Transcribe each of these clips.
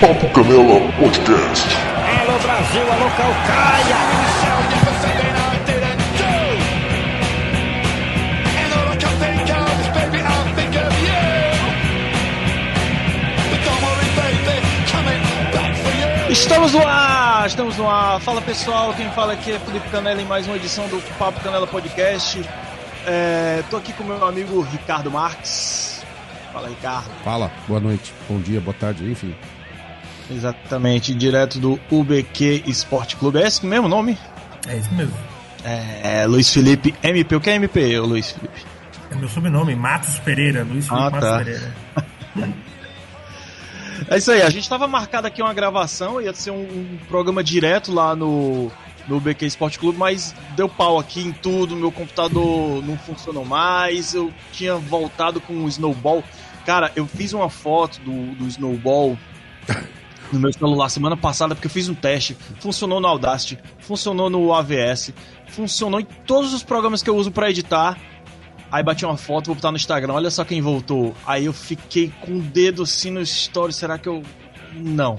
Papo Canela Podcast. Alô Brasil, alô Calcaia. Estamos no ar, estamos no ar. Fala pessoal, quem fala aqui é Felipe Canela em mais uma edição do Papo Canela Podcast. É, tô aqui com meu amigo Ricardo Marques. Fala Ricardo. Fala, boa noite, bom dia, boa tarde, enfim. Exatamente, direto do UBQ Esporte Clube. É esse mesmo nome? É isso mesmo. É, Luiz Felipe MP. O que é MP, Luiz Felipe? É meu sobrenome, Matos Pereira, Luiz Felipe Ah, Matos tá. Pereira. É isso aí, a gente tava marcado aqui uma gravação, ia ser um, um programa direto lá no, no BQ Esporte Clube, mas deu pau aqui em tudo, meu computador não funcionou mais, eu tinha voltado com o Snowball. Cara, eu fiz uma foto do, do Snowball no meu celular semana passada porque eu fiz um teste. Funcionou no Audacity, funcionou no AVS, funcionou em todos os programas que eu uso pra editar. Aí bati uma foto, vou botar no Instagram, olha só quem voltou. Aí eu fiquei com o dedo assim no story, será que eu. Não.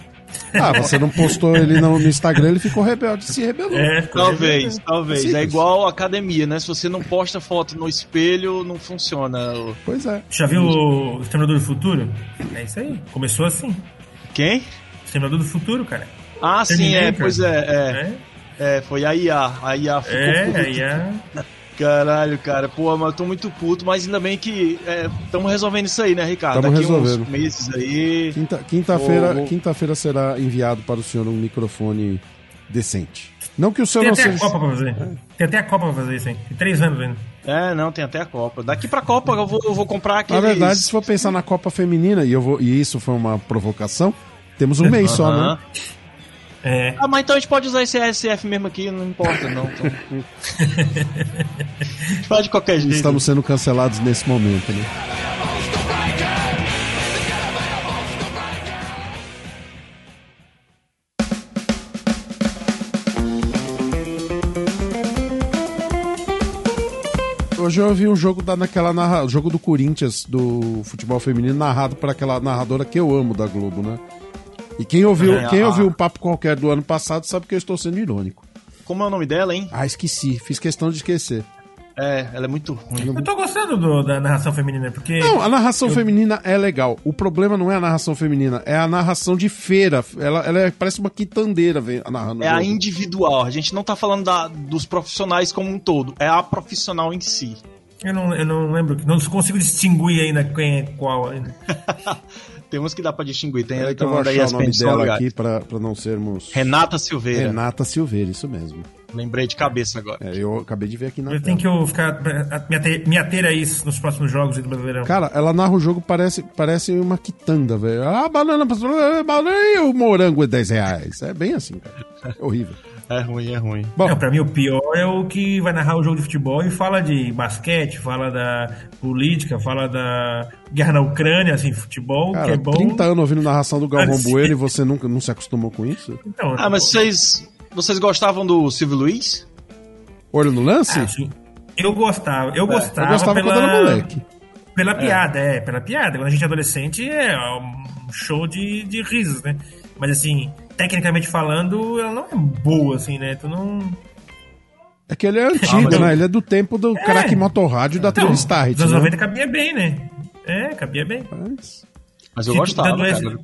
Ah, você não postou ele no, Instagram, ele ficou rebelde, se rebelou. É, Talvez, talvez. Simples. É igual academia, né? Se você não posta foto no espelho, não funciona. Pois é. Já viu o Exterminador do Futuro? É isso aí. Começou assim. Quem? Exterminador do Futuro, cara. Ah, sim, é, pois é, é. É, É, foi a IA. A IA ficou é aí é. Caralho, cara. Pô, mas eu tô muito puto, mas ainda bem que estamos resolvendo isso aí, né, Ricardo? Tamo Daqui resolvendo. uns meses aí. Quinta- Quinta-feira Vou- vou- quinta-feira será enviado para o senhor um microfone decente. Não que o seu Tem não até a seja. Copa pra fazer. Tem até a Copa pra fazer isso aí. Tem três anos ainda. É, não, tem até a Copa. Daqui pra Copa eu vou, eu vou comprar Na aqueles... verdade, se for pensar na Copa Feminina, e, eu vou, e isso foi uma provocação, temos um mês só, né? É. Ah, mas então a gente pode usar esse ASF mesmo aqui, não importa, não. Então... a gente faz de qualquer jeito. Estamos sendo cancelados nesse momento, né? Hoje eu vi um jogo da, naquela narra, jogo do Corinthians do futebol feminino narrado por aquela narradora que eu amo da Globo, né? E quem ouviu, É, quem a- ouviu um papo qualquer do ano passado sabe que eu estou sendo irônico. Como é o nome dela, hein? Ah, esqueci, fiz questão de esquecer. É, ela é muito ruim. Eu tô gostando do- da narração feminina, porque. Não, a narração feminina é legal. O problema não é a narração feminina, é a narração de feira. Ela, ela é- parece uma quitandeira vem- narrando. É o a individual. A gente não tá falando da, dos profissionais como um todo. É a profissional em si. Eu não, eu não lembro, não consigo distinguir ainda quem é qual ainda. Temos que dar pra distinguir. Tem ela que eu vou achar o nome dela São aqui pra, pra não sermos... Renata Silveira. Renata Silveira, isso mesmo. Lembrei de cabeça agora. É, eu acabei de ver aqui na Eu tela. tenho que eu ficar, me ater, me ater a isso nos próximos jogos do Brasileirão. Cara, ela narra o jogo, parece, parece uma quitanda, velho. Ah, banana, banana e o morango é 10 reais. É bem assim, cara. É horrível. É ruim, é ruim. Bom, Não, pra mim o pior é o que vai narrar o jogo de futebol e fala de basquete, fala da política, fala da guerra na Ucrânia, assim, futebol, que cara, é bom. 30 anos ouvindo narração do Galvão. Bueno e você nunca não se acostumou com isso? Então, Ah, mas vocês, vocês gostavam do Silvio Luiz? Olho no lance? Ah, sim. Eu gostava, eu gostava, eu gostava pela, quando era moleque. Pela piada, é. pela piada. Quando a gente é adolescente é um show de, de risos, né? Mas assim, tecnicamente falando, ela não é boa, assim, né? Tu não. É que ele é antigo, Ah, eu- né? Ele é do tempo do craque motorrádio da Então, TV Start, nos anos né? 90 cabia bem, né? É, cabia bem. Mas- Mas eu gostava, é, cara.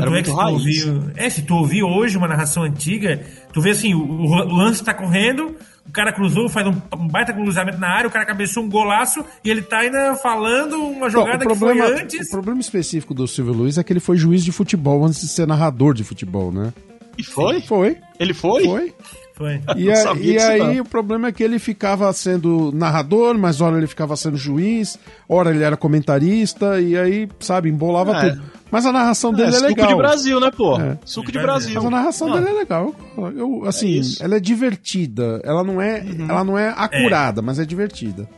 Tanto Era é que se tu ouvir, é, se tu ouvir hoje uma narração antiga, tu vê assim, o, o lance tá correndo, o cara cruzou, faz um, um baita cruzamento na área, o cara cabeçou um golaço e ele tá ainda falando uma jogada o, que problema, foi antes. o problema específico do Silvio Luiz é que ele foi juiz de futebol antes de ser narrador de futebol, né? E foi? Foi, Ele foi? foi. Foi. E, a- e aí não. o problema é que ele ficava sendo narrador, mas ora ele ficava sendo juiz, ora ele era comentarista, e aí, sabe, embolava É. tudo. Mas a narração dele é, suco legal. de Brasil, né, pô? É. Suco de Brasil. Mas a narração Ah, dele é legal. Eu, assim, É. Uhum. ela é divertida. Ela não é, ela não é acurada, mas é divertida.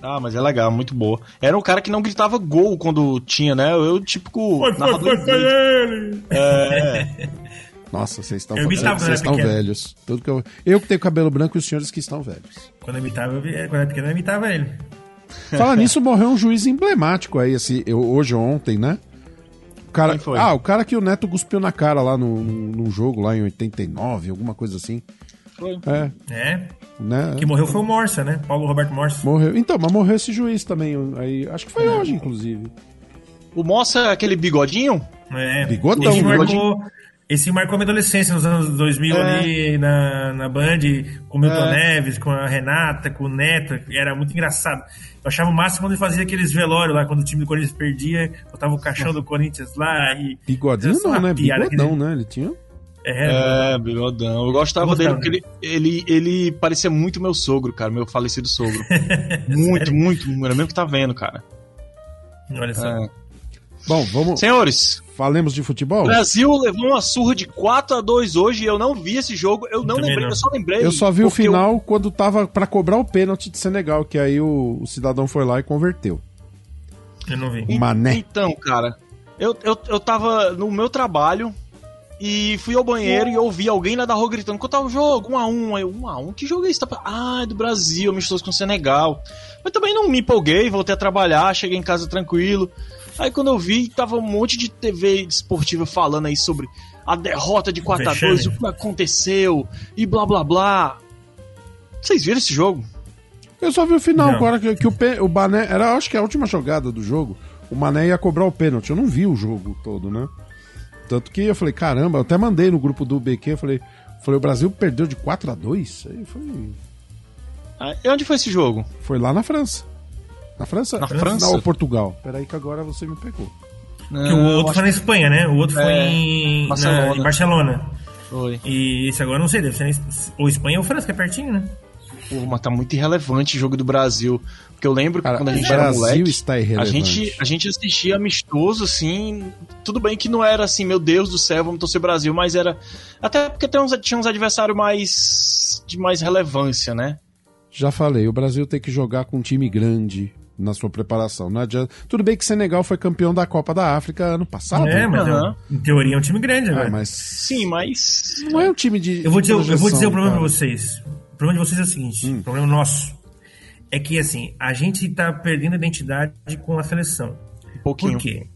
Ah, mas é legal, muito boa. Era um cara que não gritava gol quando tinha, né? Eu, típico. Foi, foi, narrador foi, foi de- ele! É, Nossa, vocês estão, Eu imitava vocês estão pequeno. velhos. Tudo que eu, eu que tenho cabelo branco e os senhores que estão velhos. Quando eu imitava, eu, vi- quando eu era pequeno, eu imitava ele. Fala nisso, morreu um juiz emblemático aí, assim, eu, hoje ou ontem, né? Cara, Quem foi? ah, o cara que o Neto cuspiu na cara lá no, num jogo, lá em 89, alguma coisa assim. Foi. É, É. né? Que morreu foi o Morsa, né? Paulo Roberto Morsa. Morreu. Então, mas morreu esse juiz também. Aí, acho que foi hoje, inclusive. O Moça é aquele bigodinho? É. Bigodão, esse bigodinho. Esse marcou minha adolescência nos anos 2000 É. ali na, na Band, com o Milton É. Neves, com a Renata, com o Neto. Era muito engraçado. Eu achava o máximo quando ele fazia aqueles velórios lá, quando o time do Corinthians perdia, botava o caixão do Corinthians lá e. Bigodinho não, né? Bigodão, aquele- né? Ele tinha. É, É, bigodão. Eu gostava Eu dele porque ele, ele, ele parecia muito meu sogro, cara, meu falecido sogro. muito, muito, era mesmo que tá vendo, cara. olha só. É. Bom, vamos. Senhores, Falemos de o futebol? Brasil levou uma surra de 4 a 2 hoje e eu não vi esse jogo, eu não Também lembrei, não. eu só lembrei. Eu só vi o final quando tava pra cobrar o pênalti de Senegal, que aí o, o cidadão foi lá e converteu. Eu não vi. O Mané. Então, cara, eu, eu, eu tava no meu trabalho e fui ao banheiro e ouvi alguém lá da rua gritando: quanto tá o jogo? 1 a 1 Aí, eu, 1 a 1 Que jogo é esse? Tá... Ah, é do Brasil, amistoso com o Senegal. Mas também não me empolguei, voltei a trabalhar, cheguei em casa tranquilo. Aí quando eu vi, tava um monte de TV esportiva falando aí sobre a derrota de 4 a 2 Vexame. o que aconteceu e blá blá blá. Vocês viram esse jogo? Eu só vi o final, Não. agora que, que o, pê- o Mané. Era, acho que a última jogada do jogo. O Mané ia cobrar o pênalti. Eu não vi o jogo todo, né? Tanto que eu falei, caramba, eu até mandei no grupo do BQ, eu falei, falei, o Brasil perdeu de 4 a 2 Aí foi, Ah, E onde foi esse jogo? foi lá na França. Na França? Na França? Não, Portugal. Peraí que agora você me pegou. Porque o outro foi na Espanha, né? O outro foi É, em Barcelona. na- em Barcelona. Foi. E esse agora eu não sei, deve ser na- ou Espanha ou França, que é pertinho, né? Pô, mas tá muito irrelevante o jogo do Brasil. Porque eu lembro que Cara, quando a gente era Brasil moleque, está a gente, a gente assistia amistoso, assim. Tudo bem que não era assim, meu Deus do céu, vamos torcer Brasil, mas era. Até porque tem uns, tinha uns adversários mais. de mais relevância, né? Já falei, o Brasil tem que jogar com um time grande na sua preparação. Não adianta. Tudo bem que Senegal foi campeão da Copa da África ano passado. é, mas Aham. é um- em teoria é um time grande, Ah, velho. mas Sim, mas. não é um time de. Eu vou dizer, eu vou projeção, dizer o problema cara. pra vocês. O problema de vocês é o seguinte: Hum. o problema nosso é que, assim, a gente tá perdendo a identidade com a seleção. Um pouquinho. Por quê?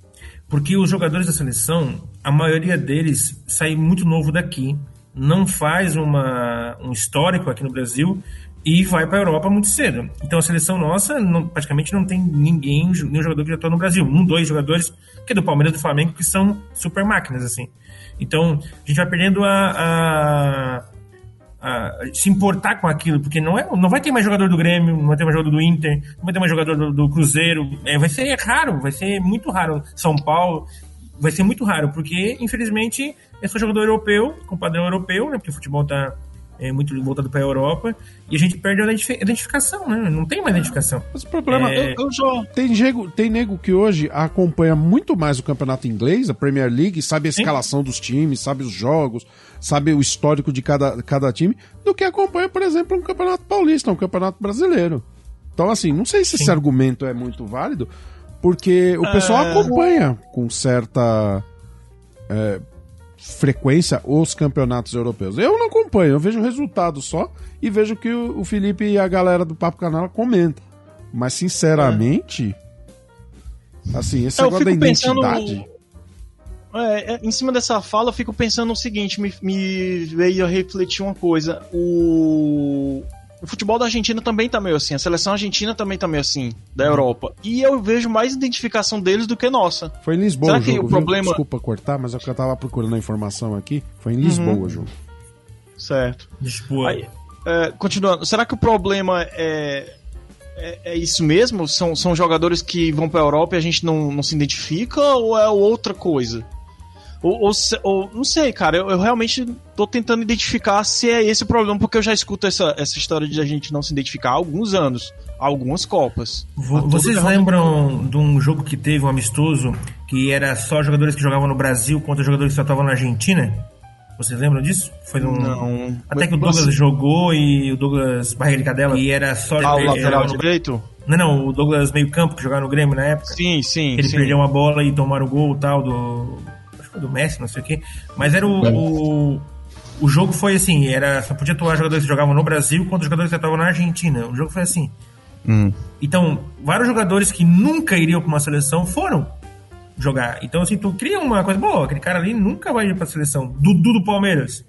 Porque os jogadores da seleção, a maioria deles sai muito novo daqui, não faz uma, um histórico aqui no Brasil e vai para a Europa muito cedo. Então a seleção nossa não- praticamente não tem ninguém, nenhum jogador que já atua no Brasil. Um, dois jogadores, que é do Palmeiras e do Flamengo, que são super máquinas, assim. Então a gente vai perdendo a- a, a se importar com aquilo, porque não, é, não vai ter mais jogador do Grêmio, não vai ter mais jogador do Inter, não vai ter mais jogador do, do Cruzeiro. É, vai ser raro, vai ser muito raro. São Paulo, vai ser muito raro, porque infelizmente é só jogador europeu, com padrão europeu, né? Porque o futebol tá é, muito voltado para a Europa, e a gente perde a identifi- identificação, né? Não tem mais identificação. Mas o problema É, Eu, eu já. Tem nego, tem nego que hoje acompanha muito mais o campeonato inglês, a Premier League, sabe a Sim. escalação dos times, sabe os jogos, sabe o histórico de cada, cada time, do que acompanha, por exemplo, um campeonato paulista, um campeonato brasileiro. Então, assim, não sei se esse argumento é muito válido, porque o pessoal É. acompanha com certa é, frequência os campeonatos europeus. Eu não acompanho, eu vejo o resultado só e vejo que o, Felipe e a galera do Papo Canal comentam. Mas, sinceramente, assim, esse Eu negócio da fico pensando- identidade... É, é, em cima dessa fala, eu fico pensando no seguinte: me, me veio a refletir uma coisa. O, o futebol da Argentina também tá meio assim, a seleção argentina também tá meio assim, da Europa. E eu vejo mais identificação deles do que nossa. Foi em Lisboa Será o que jogo, o problema- Desculpa cortar, mas é que eu tava procurando a informação aqui. Foi em Lisboa Uhum. o jogo. Certo. Tipo, Aí, é, continuando, será que o problema é, é, é isso mesmo? São, são jogadores que vão pra Europa e a gente não, não se identifica ou é outra coisa? Ou, ou, ou- não sei, cara, eu, eu realmente tô tentando identificar se é esse o problema, porque eu já escuto essa, essa história de a gente não se identificar há alguns anos, há algumas Copas. Vocês derrota- lembram de um jogo que teve um amistoso que era só jogadores que jogavam no Brasil contra jogadores que só estavam na Argentina? Vocês lembram disso? Foi um... Não. Até que o Douglas assim? jogou e o Douglas Barriga de Cadela e era só Ah, o lateral no- direito? Não, não, o Douglas meio campo que jogava no Grêmio na época. Sim, sim. Ele sim. perdeu uma bola e tomaram o gol tal do. Do Messi, não sei o quê. Mas era o. O, o jogo foi assim, era. Só podia atuar jogadores que jogavam no Brasil contra jogadores que atuavam na Argentina. O jogo foi assim. Hum. Então, vários jogadores que nunca iriam para uma seleção foram. jogar. Então, assim, tu cria uma coisa boa. Aquele cara ali nunca vai ir pra seleção. Dudu do Palmeiras.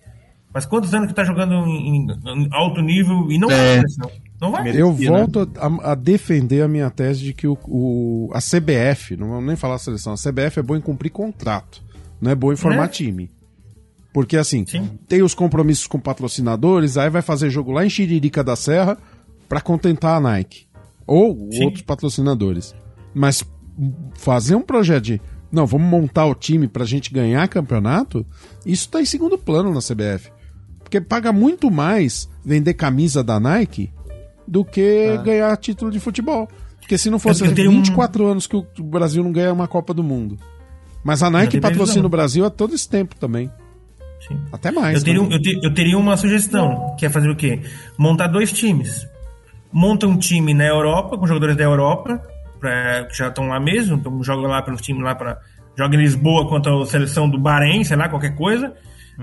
Mas quantos anos que tá jogando em, em alto nível e não vai pra seleção? Não vai. Eu Merecia, né? volto a, a defender a minha tese de que o, o- a CBF, não vamos nem falar seleção, a CBF é boa em cumprir contrato, não é boa em formar Né? time. Porque assim, Sim. tem os compromissos com patrocinadores, aí vai fazer jogo lá em Xiririca da Serra pra contentar a Nike. Ou Sim. outros patrocinadores. Mas fazer um projeto de. Não, vamos montar o time pra gente ganhar campeonato, isso tá em segundo plano na CBF. Porque paga muito mais vender camisa da Nike do que ganhar título de futebol. Porque se não fosse Eu- eu tenho um- 24 anos que o Brasil não ganha uma Copa do Mundo. Mas a Nike patrocina o Brasil há todo esse tempo também. Sim. Até mais. Eu teria, né? eu, te- eu teria uma sugestão, que é fazer o quê? Montar dois times. Monta um time na Europa, com jogadores da Europa, pra, que já estão lá mesmo, então joga lá pelo time lá para joga em Lisboa contra a seleção do Bahrein, sei lá, qualquer coisa.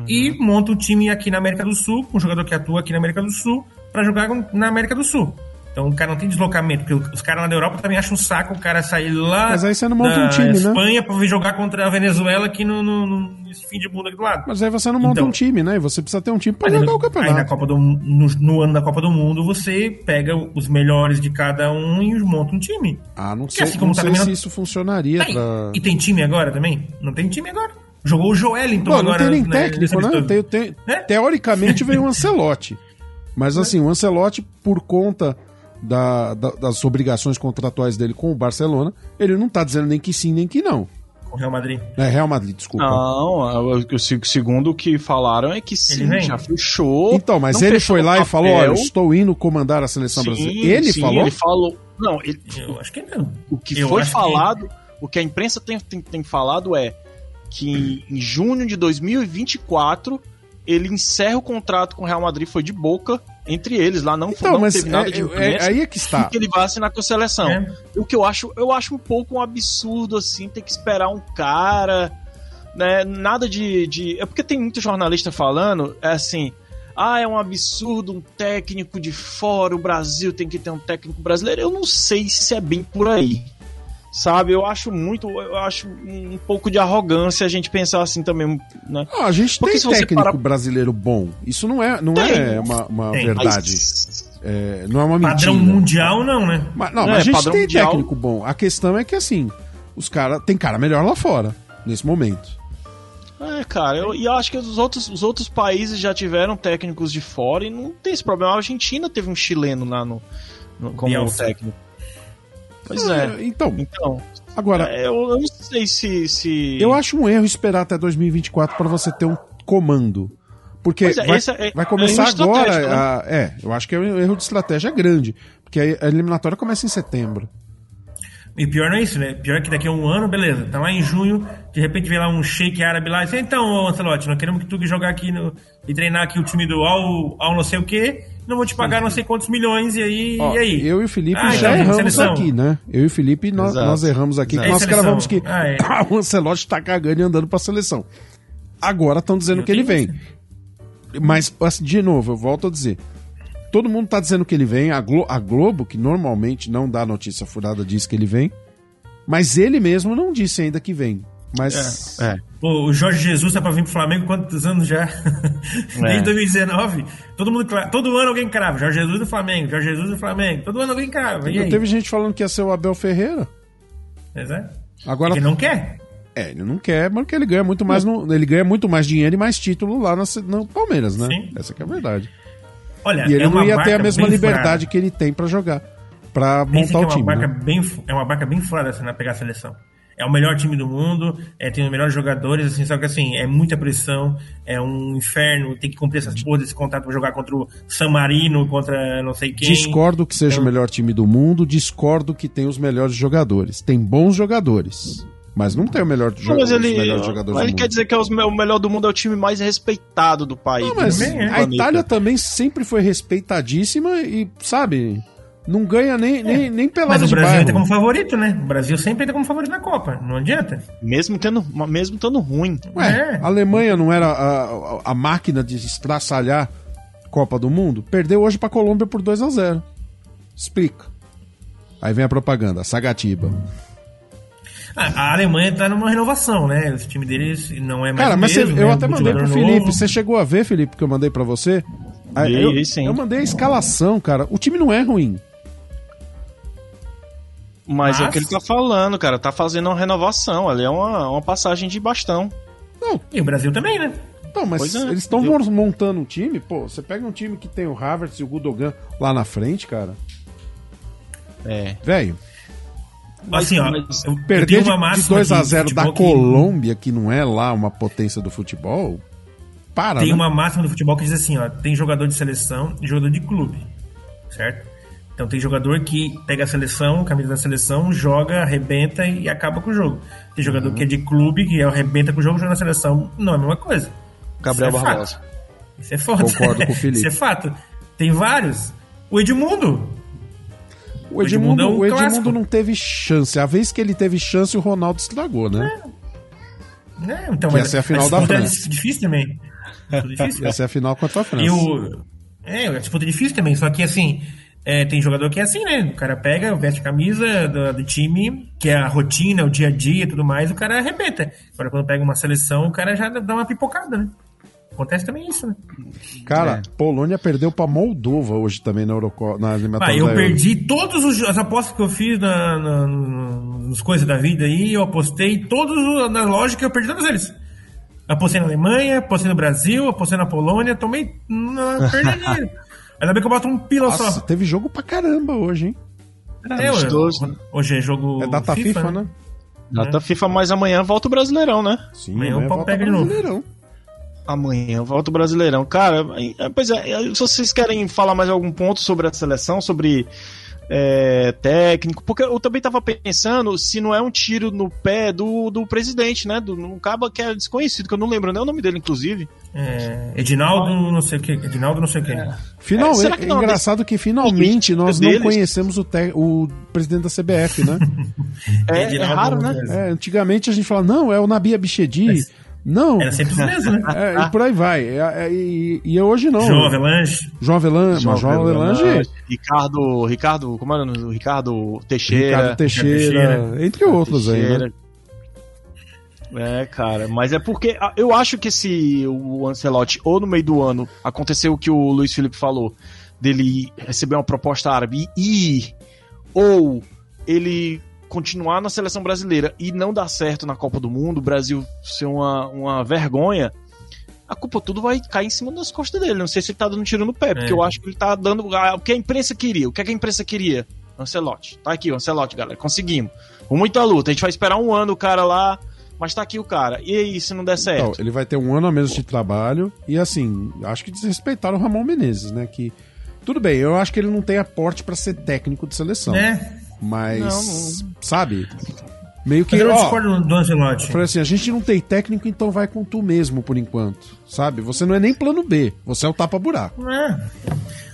E monta um time aqui na América do Sul, com um jogador que atua aqui na América do Sul, para jogar na América do Sul. Então o cara não tem deslocamento, porque os caras lá da Europa também acham um saco o cara sair lá Mas aí você não monta um time, né? Espanha pra vir jogar contra a Venezuela aqui no, no- no- nesse fim de mundo aqui do lado. Mas aí você não monta Então. um time, né? E você precisa ter um time pra jogar no- o campeonato. Aí na Copa do, no, no ano da Copa do Mundo, você pega os melhores de cada um e monta um time. Ah, não Porque sei, assim como não tá sei se não- isso funcionaria Aí, pra... E tem time agora também? Não tem time agora. Jogou o Joelinton Bom, não agora. tem nem né, técnico, né? Tem, tem- É? Teoricamente veio o Ancelotti. Mas assim, o Ancelotti, por conta da- da- das obrigações contratuais dele com o Barcelona, ele não tá dizendo nem que sim, nem que não. O Real Madrid. É Real Madrid, desculpa. Não, segundo o que falaram é que sim, vem? já fechou. Então, mas ele foi lá o e falou: olha, estou indo comandar a seleção Sim, brasileira. Ele sim, falou? Ele falou. Não, ele- Eu acho que não. o que Eu foi acho que- falado, o que a imprensa tem, tem, tem falado é que em junho de 2024 ele encerra o contrato com o Real Madrid, foi de boca entre eles lá, não, Então, não mas teve nada é- de é- imprensa, aí é que está. que ele vai assinar com a seleção. É. O que eu acho, eu acho um pouco um absurdo assim, ter que esperar um cara, né? Nada de, de é porque tem muito jornalista falando, é assim, ah, é um absurdo um técnico de fora, o Brasil tem que ter um técnico brasileiro. Eu não sei se é bem por aí. Sabe, eu acho muito, eu acho um pouco de arrogância a gente pensar assim também, né? Ah, a gente Porque tem técnico parar- brasileiro bom. Isso não é, não Tem. é uma, uma Tem. verdade. Mas- É, não é uma mentira. Padrão mundial, não, né? Mas, não, É, mas a gente tem mundial. técnico bom. A questão é que, assim, os cara tem cara melhor lá fora, nesse momento. É, cara, eu, e eu acho que os outros, os outros países já tiveram técnicos de fora e não tem esse problema. A Argentina teve um chileno lá no, no- como Bielsa. técnico. Pois é. Então, Então, agora, é, eu, eu não sei se. se... eu acho um erro esperar até 2024 para você ter um comando. Porque é, vai, esse é- vai é começar estratégico, agora. a- é, eu acho que é um erro de estratégia grande. Porque a eliminatória começa em setembro. E pior não é isso, né? Pior que daqui a um ano, beleza, tá lá em junho, de repente vem lá um shake árabe lá e diz, então, Ancelotti, nós queremos que tu jogar aqui no, e treinar aqui o time do Al, Al não sei o quê, não vou te pagar não sei quantos milhões, e aí, Ó, e aí? Eu e o Felipe Ah, já então, erramos seleção. aqui, né? Eu e o Felipe, nós, nós erramos aqui. Nós seleção. gravamos que Ah, é. o Ancelotti tá cagando e andando pra seleção. Agora estão dizendo Eu que ele vem. Mas, assim, de novo, eu volto a dizer. Todo mundo tá dizendo que ele vem. A, Glo- a Globo, que normalmente não dá notícia furada, diz que ele vem. Mas ele mesmo não disse ainda que vem. Mas. É. Pô, o Jorge Jesus tá pra vir pro Flamengo quantos anos já? É. Desde 2019. Todo, mundo, todo ano alguém crava. Jorge Jesus do Flamengo, Jorge Jesus do Flamengo. Todo ano alguém crava. E aí? Teve gente falando que ia ser o Abel Ferreira. Pois é. Agora. Ele não quer. É, ele não quer, mas porque ele ganha muito mais no, ele ganha muito mais dinheiro e mais título lá no, no Palmeiras, né? Sim. Essa que é a verdade. Olha, E ele é não uma ia ter a mesma liberdade furada. que ele tem pra jogar, Pra Pensa montar que o é time. uma barca né? bem é uma barca bem furada assim, na pegar a seleção. É o melhor time do mundo, é, tem os melhores jogadores, assim, só que assim, é muita pressão, é um inferno, tem que cumprir essas porras desse contrato pra jogar contra o San Marino, contra não sei quem. Discordo que seja Então- o melhor time do mundo, discordo que tem os melhores jogadores. Tem bons jogadores, mas não tem o melhor jo mas ele, melhores jogadores mas ele do quer dizer que é os o melhor do mundo é o time mais respeitado do país. Não, mas é. a. Itália também sempre foi respeitadíssima e, sabe, não ganha nem, nem, nem pelada Mas o Brasil entra como favorito, né? O Brasil sempre entra como favorito na Copa, não adianta. Mesmo tendo, mesmo estando ruim. Ué, É. a Alemanha não era a, a- a máquina de estraçalhar Copa do Mundo? Perdeu hoje pra Colômbia por 2 a 0 Explica. Aí vem a propaganda, Sagatiba. A, a Alemanha tá numa renovação, né? O time deles não é mais. Cara, mas você- mesmo, eu né? até mandei pro Felipe. novo. Você chegou a ver, Felipe, que eu mandei pra você? Ah, Vi, eu, vi sim. eu mandei a escalação, cara. O time não é ruim. Mas, é o Mas- que ele tá falando, cara. Tá fazendo uma renovação. Ali é uma, uma passagem de bastão. Não, E o Brasil também, né? não mas é. eles estão Eu- montando um time. Pô, você pega um time que tem o Havertz e o Gudogan lá na frente, cara. É. Velho, Assim, ó. mas eu- perder tenho de, uma de máxima 2 a de 0 da futebol que- Colômbia, que não é lá uma potência do futebol, para, Tem né? uma máxima do futebol que diz assim, ó, tem jogador de seleção e jogador de clube, certo? Então tem jogador que pega a seleção, camisa da seleção, joga, arrebenta e acaba com o jogo. Tem jogador Uhum. que é de clube, que arrebenta com o jogo, joga na seleção. Não é a mesma coisa. Gabriel Isso é Barbosa. fato. Isso é foda. Concordo com o Felipe. Isso é fato. Tem vários. O Edmundo. O Edmundo, Edmundo é um o Edmundo não teve chance. A vez que ele teve chance, o Ronaldo estragou, né? Né? Então, Que ia ser a final da é França. difícil também. Difícil. Essa é a final contra a França. Eu, é, a disputa é difícil também, só que assim, é, tem jogador que é assim, né? O cara pega, veste a camisa do, do time, que é a rotina, o dia a dia e tudo mais, o cara arrebenta. Agora, quando pega uma seleção, o cara já dá uma pipocada, né? Acontece também isso, né? Cara, É. Polônia perdeu pra Moldova hoje também na Euroco... na Ah, eliminatória eu da Euro. perdi todas as apostas que eu fiz na, na, nas coisas da vida aí, eu apostei todos os- na lógica, eu perdi todos eles. Apostei na Alemanha, apostei no Brasil, apostei na Polônia, tomei. Não, perdi dinheiro. Ainda bem que eu boto um pila Nossa, só. teve jogo pra caramba hoje, hein? É, amistoso, hoje, né? hoje é jogo. É data FIFA, né? Data FIFA, mas amanhã volta o Brasileirão, né? Sim, Amanhã amanhã o pau pega de novo. Brasileirão. Amanhã volta o Brasileirão. Cara, é, pois é, se vocês querem falar mais algum ponto sobre a seleção, sobre é, técnico, porque eu também tava pensando se não é um tiro no pé do, do presidente, né? Do, um cabo que é desconhecido, que eu não lembro nem o nome dele, inclusive. É, Edinaldo, não sei o que. Edinaldo, não sei o que. Final, É, é, será que não- engraçado que finalmente nós não deles- conhecemos o, te- o presidente da CBF, né? É, é raro, né? É, antigamente a gente fala, não, é o Nabi Abichedi. Não, Era sempre os mesmos, né? é, e por aí vai. É, é, e, e hoje não. João Avelanche. João Avelange, João Avelange, Ricardo, Ricardo, como era o nome? Ricardo Teixeira. Ricardo Teixeira, Teixeira. entre outros aí, né? Teixeira. É, cara, mas é porque ah, eu acho que se o Ancelotti, ou no meio do ano, aconteceu o que o Luiz Felipe falou, dele receber uma proposta árabe e ir, ou ele continuar na seleção brasileira e não dar certo na Copa do Mundo, o Brasil ser uma, uma vergonha, a culpa tudo vai cair em cima das costas dele. Não sei se ele tá dando tiro no pé, porque É. eu acho que ele tá dando o que a imprensa queria. O que, é que a imprensa queria? Ancelotti. Tá aqui o Ancelotti, galera. Conseguimos. Com muita luta. A gente vai esperar um ano o cara lá, mas tá aqui o cara. E aí, se não der certo? Então, ele vai ter um ano a menos de trabalho e assim, acho que desrespeitaram o Ramon Menezes, né? Que tudo bem, eu acho que ele não tem aporte pra ser técnico de seleção, Né? Mas Não, sabe, meio que Mas eu ó, discordo do Ancelotti. falei assim, a gente não tem técnico, então vai com tu mesmo por enquanto, sabe? Você não é nem plano B, você é o tapa buraco. É.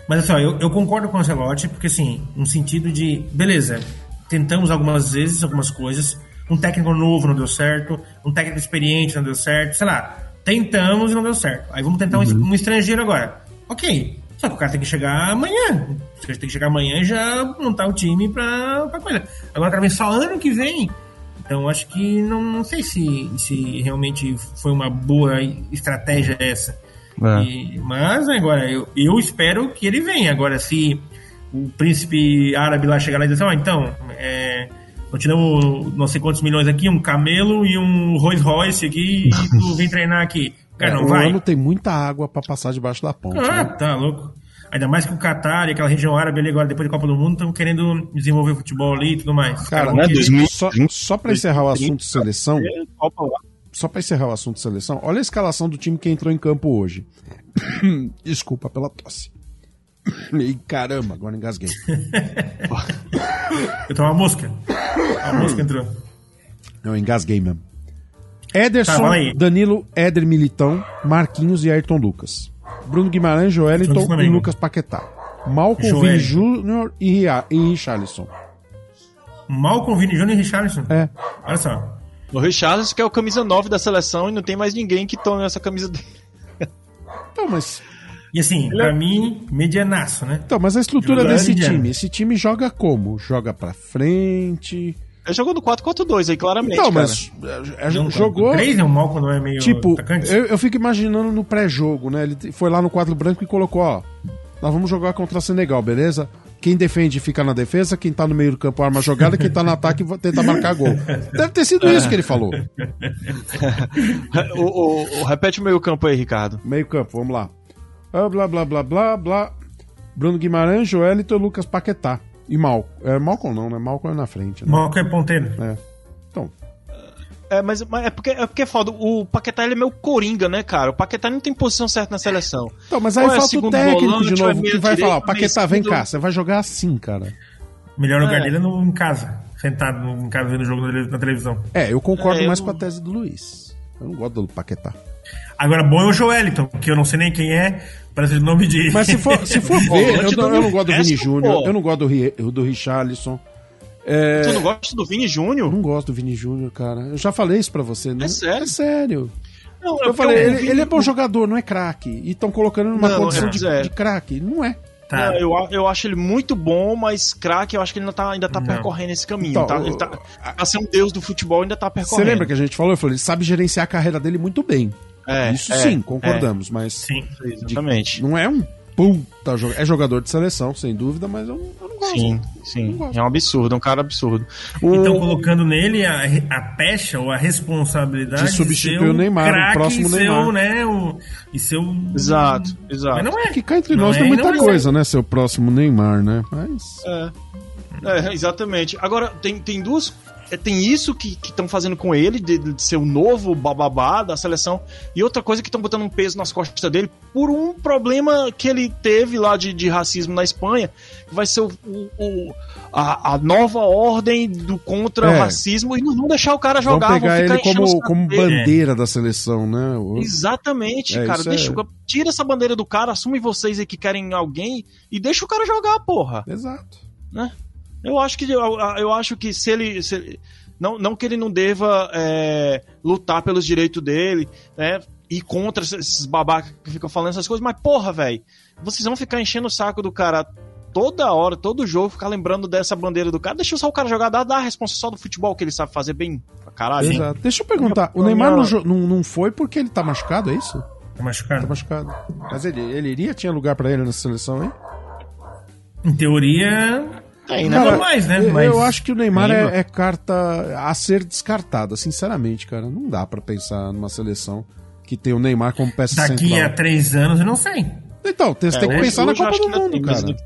Mas assim, ó, eu, eu concordo com o Ancelotti, porque assim, no sentido de, beleza, tentamos algumas vezes algumas coisas, um técnico novo não deu certo, um técnico experiente não deu certo, sei lá, tentamos e não deu certo. Aí vamos tentar um, um estrangeiro agora. Ok, só que o cara tem que chegar amanhã. Cara tem que chegar amanhã e já montar o time pra, pra coisa. Agora o cara vem só ano que vem. Então acho que não, não sei se, se realmente foi uma boa estratégia essa. É. E- mas agora, eu, eu espero que ele venha. Agora, se o príncipe árabe lá chegar lá e dizer assim, ó, então, é, não sei quantos milhões aqui, um camelo e um Rolls Royce aqui, e tu vem treinar aqui. Cara, não o vai. ano tem muita água pra passar debaixo da ponte. Ah, né? tá louco. Ainda mais que o Qatar e aquela região árabe ali agora, depois da Copa do Mundo, estão querendo desenvolver futebol ali e tudo mais. Cara, caras vão né, querer- 2000 só, só pra encerrar o assunto seleção, só pra encerrar o assunto seleção, olha a escalação do time que entrou em campo hoje. Desculpa pela tosse. E caramba, agora engasguei. Eu tô uma mosca. A mosca entrou. Eu engasguei mesmo. Ederson, Tá. Danilo, Éder Militão, Marquinhos e Ayrton Lucas. Bruno Guimarães, Joeliton e. Lucas Paquetá. Malcolm. Vini Júnior e, e Richarlison. Malcolm, Vini Júnior e Richarlison. É. Olha só. O Richarlison, que é o camisa 9 da seleção, e não tem mais ninguém que tome essa camisa dele. Então, mas, E assim, pra mim, medianaço, né? então, mas a estrutura Jogar desse time, esse time joga como? Joga pra frente, Ele jogou no 4-4-2 aí, claramente. Cara. mas é, é, Não, jogou. Três é um mal quando é meio Tipo, atacante. eu, eu fico imaginando no pré-jogo, né? Ele foi lá no quadro branco e colocou, ó. Nós vamos jogar contra Senegal, beleza? Quem defende fica na defesa, quem tá no meio do campo arma a jogada, quem tá no ataque vai tentar marcar gol. Deve ter sido isso que ele falou. o, o- o- repete o meio campo aí, Ricardo. Meio campo, vamos lá. Ah, blá, blá, blá, blá, blá. Bruno Guimarães, Joelito, Lucas Paquetá. E Mal. É, Malcom não, né? Malcom é na frente, né? Malco é ponteiro. É. Então, É, mas, mas é porque é porque é foda. O Paquetá ele é meio coringa, né, cara? O Paquetá não tem posição certa na seleção. então mas aí Ou é falta o segundo técnico volante, de é novo, que vai direita, falar, Paquetá, vem cá, você vai jogar assim, cara. O melhor lugar É. dele é no, em casa, sentado em casa vendo o jogo na, televisão. É, eu concordo É, eu mais com a tese do Luiz. Eu não gosto do Paquetá. Agora, bom é o Joeliton, que eu não sei nem quem é, parece o nome de. Mas se for, se for ver, eu, não- eu não gosto do Vini Júnior, eu não gosto do, do Richarlison. É, Tu não gosta do Vini eu Júnior? não gosto do Vini Júnior, cara. Eu já falei isso pra você, né? É sério? É sério. Não, é Eu falei, ele, Vini- ele é bom jogador, não é craque. E estão colocando ele numa Não, condição é, de, é. de craque. Não é. Tá. Não, eu, a- eu acho ele muito bom, mas craque, eu acho que ele ainda tá, ainda tá Não. percorrendo esse caminho. Então, tá? Ele tá, pra ser um deus do futebol, ainda tá Você percorrendo. lembra que a gente falou? Eu falei, ele sabe gerenciar a carreira dele muito bem. É, Isso é, sim, concordamos. Mas Sim. é, exatamente. não é um puta jogador. É jogador de seleção, sem dúvida, mas eu, não- eu não gosto. Sim, Não sim. gosto. É um absurdo, é um cara absurdo. O- Então, colocando nele a, a pecha ou a responsabilidade De substituir ser o Neymar, o próximo e Neymar. né, o, e ser o... Exato, exato. Mas não é. Que cá entre Não nós é tem e muita não vai coisa, né? Seu próximo Neymar, né? Mas. É. É, exatamente. Agora, tem, tem duas. É, Tem isso que estão fazendo com ele, de, de ser o novo bababá da seleção, e outra coisa que estão botando um peso nas costas dele por um problema que ele teve lá de, de racismo na Espanha, que vai ser o, o- o- a, a nova ordem do contra É. e não vão deixar o cara Vão jogar, pegar vão ficar ele como, como bandeira da seleção, né? O- Exatamente, É, cara. Deixa, é- Tira essa bandeira do cara, assume vocês aí que querem alguém e deixa o cara jogar, porra. Exato. né? Eu acho que eu, eu acho que se ele, se ele- não, não que ele não deva é, lutar pelos direitos dele, né? Ir contra esses- babacas que ficam falando essas coisas, mas porra, velho, vocês vão ficar enchendo o saco do cara toda hora, todo jogo, ficar lembrando dessa bandeira do cara. Deixa só o cara jogar, dá, dá a resposta só do futebol que ele sabe fazer bem pra caralho. Exato. Deixa eu perguntar, o Neymar não, não, não foi porque ele tá machucado, é isso? Tá Tá machucado. machucado. Mas ele, ele iria? Tinha lugar pra ele nessa seleção, hein? Em teoria, Né? Cara, mais, né? Eu, Mas- eu acho que o Neymar é, é carta a ser descartada, sinceramente, cara. Não dá pra pensar numa seleção que tem o Neymar como peça daqui central. a três anos eu não sei. Então, você tem que É, pensar na Copa do ainda Mundo, cara. daqui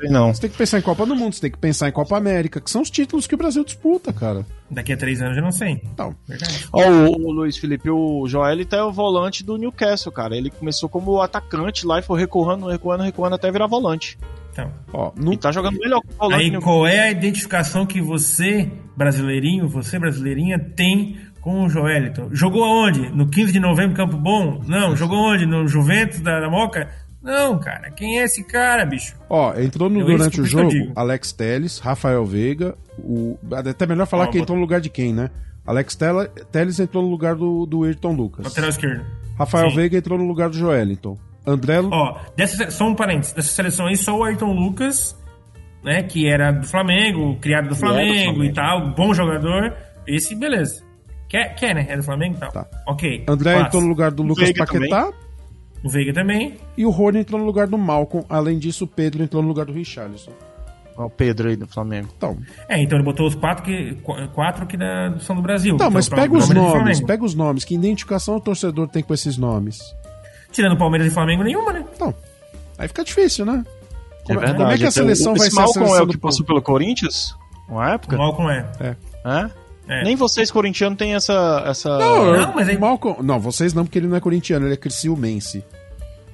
eu não. Você tem que pensar em Copa do Mundo, você tem que pensar em Copa América, que são os títulos que o Brasil disputa, cara. Daqui a três anos eu não sei. Então, Verdade. Ó, o, o Luiz Felipe, o Joelito é o volante do Newcastle, cara. Ele começou como atacante lá e foi recuando, recuando, recuando até virar volante. Então. ó, não E tá jogando melhor que o. Aí do qual é a identificação que você, brasileirinho, você brasileirinha, tem com o Joeliton? Jogou aonde? No 15 de novembro, Campo Bom? Não. Jogou onde? No Juventus da, da Moca? Não, cara. Quem é esse cara, bicho? Ó, entrou no, Eu- durante isso o jogo. Alex Teles, Rafael Veiga, o. Até melhor falar Ó, que entrou no lugar de quem, né? Alex Teles entrou no lugar do, do Ayrton Lucas. Lateral esquerdo. Rafael Sim. Veiga entrou no lugar do Joelinton. André. Ó, dessa, só um parênteses. Dessa seleção aí, só o Ayrton Lucas, né? Que era do Flamengo, criado do Flamengo, Flamengo. e tal, bom jogador. Esse, beleza. Quer, quer né? É do Flamengo e tal. Tá. Ok. André passa. entrou no lugar do Lucas Veiga Paquetá. O Veiga também. E o Rony entrou no lugar do Malcolm. Além disso, o Pedro entrou no lugar do Richarlison. Ó, o Pedro aí do Flamengo. Então, É, então ele botou os quatro que, qu- quatro que da, são do Brasil. tá, Então, mas pega os nomes, pega os nomes. Que identificação o torcedor tem com esses nomes? Tirando Palmeiras e Flamengo, nenhuma, né? Então, aí fica difícil, né? Como, verdade. como é que a Então, seleção vai ser a Malcolm seleção é o que passou pelo Corinthians? Uma época? O Malcolm é. É? É. Nem vocês, corintianos, têm essa. essa... Não, Não, mas o Malcolm... Não, vocês não, porque ele não é corintiano, ele é criciumense.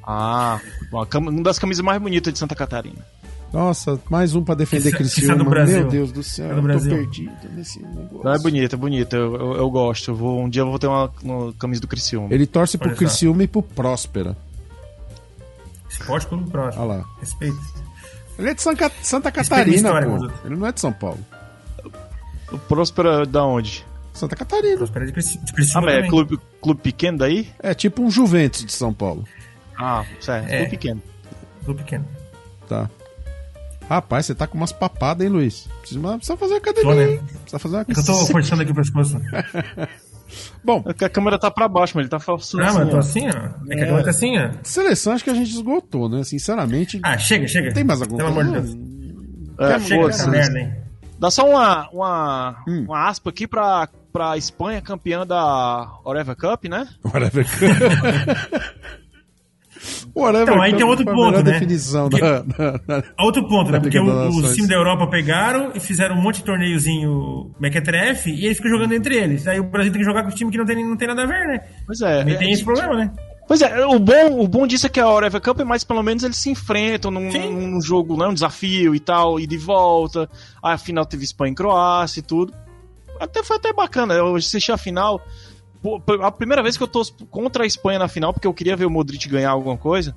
Ah, uma das camisas mais bonitas de Santa Catarina. Nossa, mais um pra defender Essa- essa Criciúma. do Brasil. Meu Deus do céu, do eu tô Brasil. perdido nesse negócio. Não, é bonita, é bonita. Eu, eu, eu gosto. Eu vou, um dia eu vou ter uma, uma camisa do Criciúma. Ele torce pro Olha só. Criciúma e pro Próspera. Esporte Clube Próximo. Olha lá. Respeito. Ele é de Santa, Santa Catarina, história, pô. Ele não é de São Paulo. O Próspera é da onde? Santa Catarina. De Crici- de Ah, Criciúma mas é clube, clube pequeno daí? É tipo um Juventus de São Paulo. Ah, certo. É. Clube pequeno. Clube pequeno. Tá. Rapaz, você tá com umas papadas, hein, Luiz? Precisa, precisa fazer Tô, academia, né? hein? Precisa fazer uma É eu tô forçando aqui o pescoço. Bom, É que a câmera tá pra baixo, mas ele tá forçando Ah, assim, mas eu tô ó. assim, ó. É que a câmera tá assim, ó. seleção acho que a gente esgotou, né? Sinceramente. Ah, chega, chega. tem mais alguma Pelo coisa? amor de Deus. É, chega foda-se. dessa merda, hein? Dá só uma, uma, Hum. uma aspa aqui pra, pra Espanha, campeã da Oreva Cup, né? Whatever. Whatever Então, aí tem outro ponto, né? definição Porque- da, da- da- Outro ponto, né? Porque o- os times da Europa pegaram e fizeram um monte de torneiozinho mequetrefe e eles ficam jogando entre eles. Aí o Brasil tem que jogar com os times que não tem, não tem nada a ver, né? Pois é. Também tem é, esse problema, né? Pois é, o bom, o bom disso é que a Oreva Cup é mais pelo menos eles se enfrentam num, num jogo, né, um desafio e tal, e de volta. Aí a final teve Espanha e Croácia e tudo. Até foi até bacana, eu assisti a final. A primeira vez que eu tô contra a Espanha na final, porque eu queria ver o Modric ganhar alguma coisa.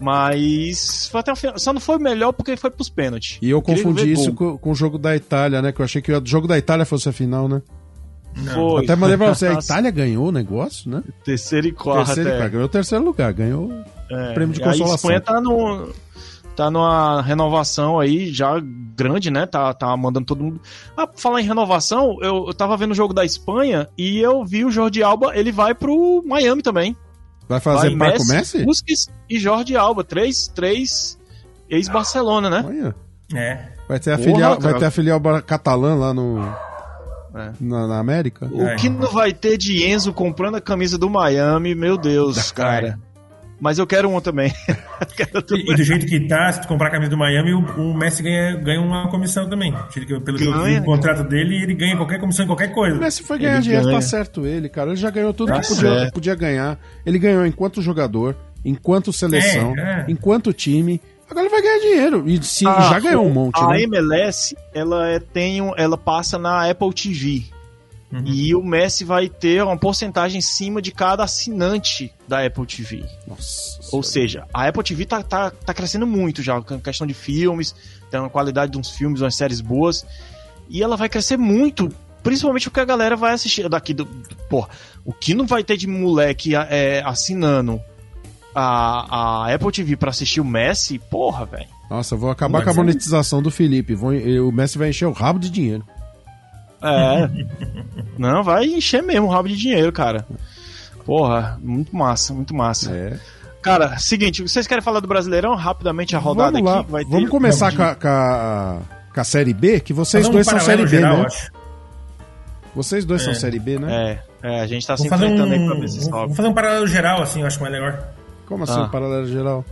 Mas foi até final. Só não foi o melhor porque foi pros pênaltis. E eu Queria confundi isso com, com o jogo da Itália, né? Que eu achei que o jogo da Itália fosse a final, né? Foi. Até mandei pra você, a Itália ganhou o negócio, né? Terceiro e quarto. Terceiro, é. cara, ganhou o terceiro lugar, ganhou É, prêmio de e A consolação. Espanha tá no tá numa renovação aí já grande, né? Tá, tá mandando todo mundo. Ah, pra falar em renovação, eu, eu tava vendo o jogo da Espanha e eu vi o Jordi Alba, ele vai pro Miami também. Vai fazer vai par com o Messi? Busquets e Jordi Alba, três, três ex-Barcelona, né? Olha. É. Vai ter a Porra, filial, cara. vai ter a filial catalã lá no É. na, na América. O que não vai ter de Enzo comprando a camisa do Miami, meu Deus, cara. Mas eu quero uma também. Quero E, e do jeito que tá, se tu comprar a camisa do Miami, o, o Messi ganha, ganha uma comissão também. Pelo Ganha. contrato dele, ele ganha qualquer comissão em qualquer coisa. O Messi foi ganhar Ele dinheiro, ganha. tá certo ele, cara. Ele já ganhou tudo Tá que podia, podia ganhar. Ele ganhou enquanto jogador, enquanto seleção, É, é. enquanto time. Agora ele vai ganhar dinheiro. E se Ah, já ganhou um monte, A né? MLS, ela é, tem um, ela passa na Apple TV. Uhum. E o Messi vai ter uma porcentagem em cima de cada assinante da Apple TV. Nossa. Ou seja, a Apple TV tá, tá, tá crescendo muito já, questão de filmes, tem uma qualidade de uns filmes, umas séries boas. E ela vai crescer muito, principalmente porque a galera vai assistir daqui do. Porra, o que não vai ter de moleque é, assinando a, a Apple TV pra assistir o Messi, porra, velho. Nossa, vou acabar Mas com a é- monetização do Felipe. Vou- o Messi vai encher o rabo de dinheiro. É. Não, vai encher mesmo o rabo de dinheiro, cara. Porra, muito massa, muito massa. É. Cara, seguinte, vocês querem falar do Brasileirão? Rapidamente a rodada Vamos lá. aqui. Vai ter Vamos começar com a, com, a, com a Série B, que vocês um dois são Série B, geral, né? acho. Vocês dois são É. Série B, né? É, é, a gente tá se Vamos fazer, enfrentando aí um, pra ver se sobe. vamos fazer um paralelo geral, assim, eu acho mais legal. Como assim, Ah. paralelo geral?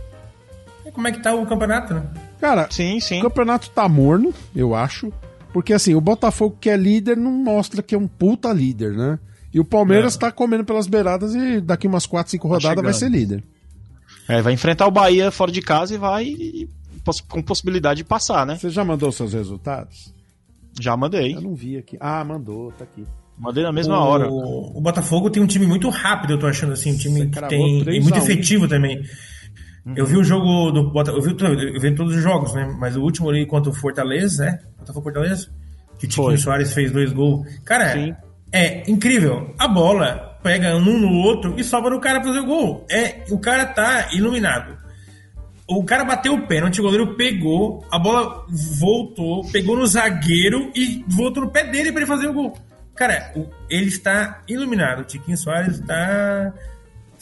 Como é que tá o campeonato, né? Cara, Sim, sim. o campeonato tá morno, eu acho. Porque assim, o Botafogo que é líder não mostra que é um puta líder, né? E o Palmeiras É. tá comendo pelas beiradas e daqui umas 4, 5 rodadas vai ser líder. É, vai enfrentar o Bahia fora de casa e vai e com possibilidade de passar, né? Você já mandou seus resultados? Já mandei. Eu não vi aqui. Ah, mandou, tá aqui. Mandei na mesma o, hora. O Botafogo tem um time muito rápido, eu tô achando assim, um time Você que tem 3 e muito a 1. efetivo também. Eu vi o jogo do Botafogo, eu vi, eu vi todos os jogos, né? Mas o último ali contra o Fortaleza, né? Botafogo Fortaleza, que o Tiquinho. Soares fez dois gols. Cara, Sim. é incrível. A bola pega um no outro e sobra no cara fazer o gol. É, o cara tá iluminado. O cara bateu o pênalti, o goleiro pegou, a bola voltou, pegou no zagueiro e voltou no pé dele pra ele fazer o gol. Cara, o- ele está iluminado. O Tiquinho Soares está,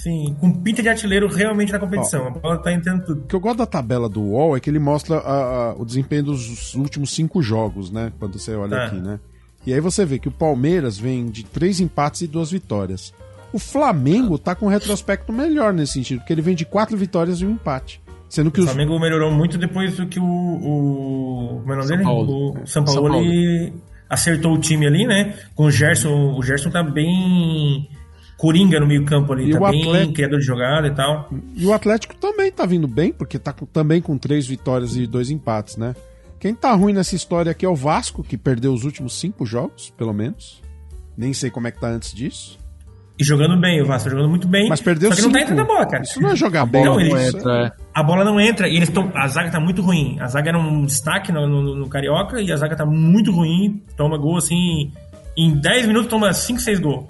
assim, com pinta de artilheiro realmente na competição. a bola tá entrando tudo. O que eu gosto da tabela do UOL é que ele mostra a- a- o desempenho dos últimos cinco jogos, né? Quando você olha Ah. aqui, né? E aí você vê que o Palmeiras vem de três empates e duas vitórias. O Flamengo tá com um retrospecto melhor nesse sentido, porque ele vem de quatro vitórias e um empate. Sendo que O os. Flamengo melhorou muito depois do que o. o como é o nome São dele? Paulo. O São Paulo, São Paulo. acertou o time ali, né? Com o Gerson. O Gerson tá bem. Coringa no meio-campo ali, E tá o bem Atlético- criador de jogada e tal. E o Atlético também tá vindo bem, porque tá com- também com três vitórias e dois empates, né? Quem tá ruim nessa história aqui é o Vasco, que perdeu os últimos cinco jogos, pelo menos. Nem sei como é que tá antes disso. E jogando bem, o Vasco tá jogando muito bem. Mas perdeu Só que cinco. não tá entrando a bola, cara. Isso não é jogar bola. Não, ele- isso é- entra, é. A bola não entra e eles estão. A zaga tá muito ruim. A zaga era um destaque no, no- no Carioca e a zaga tá muito ruim. Toma gol assim. Em 10 minutos toma 5, 6 gols.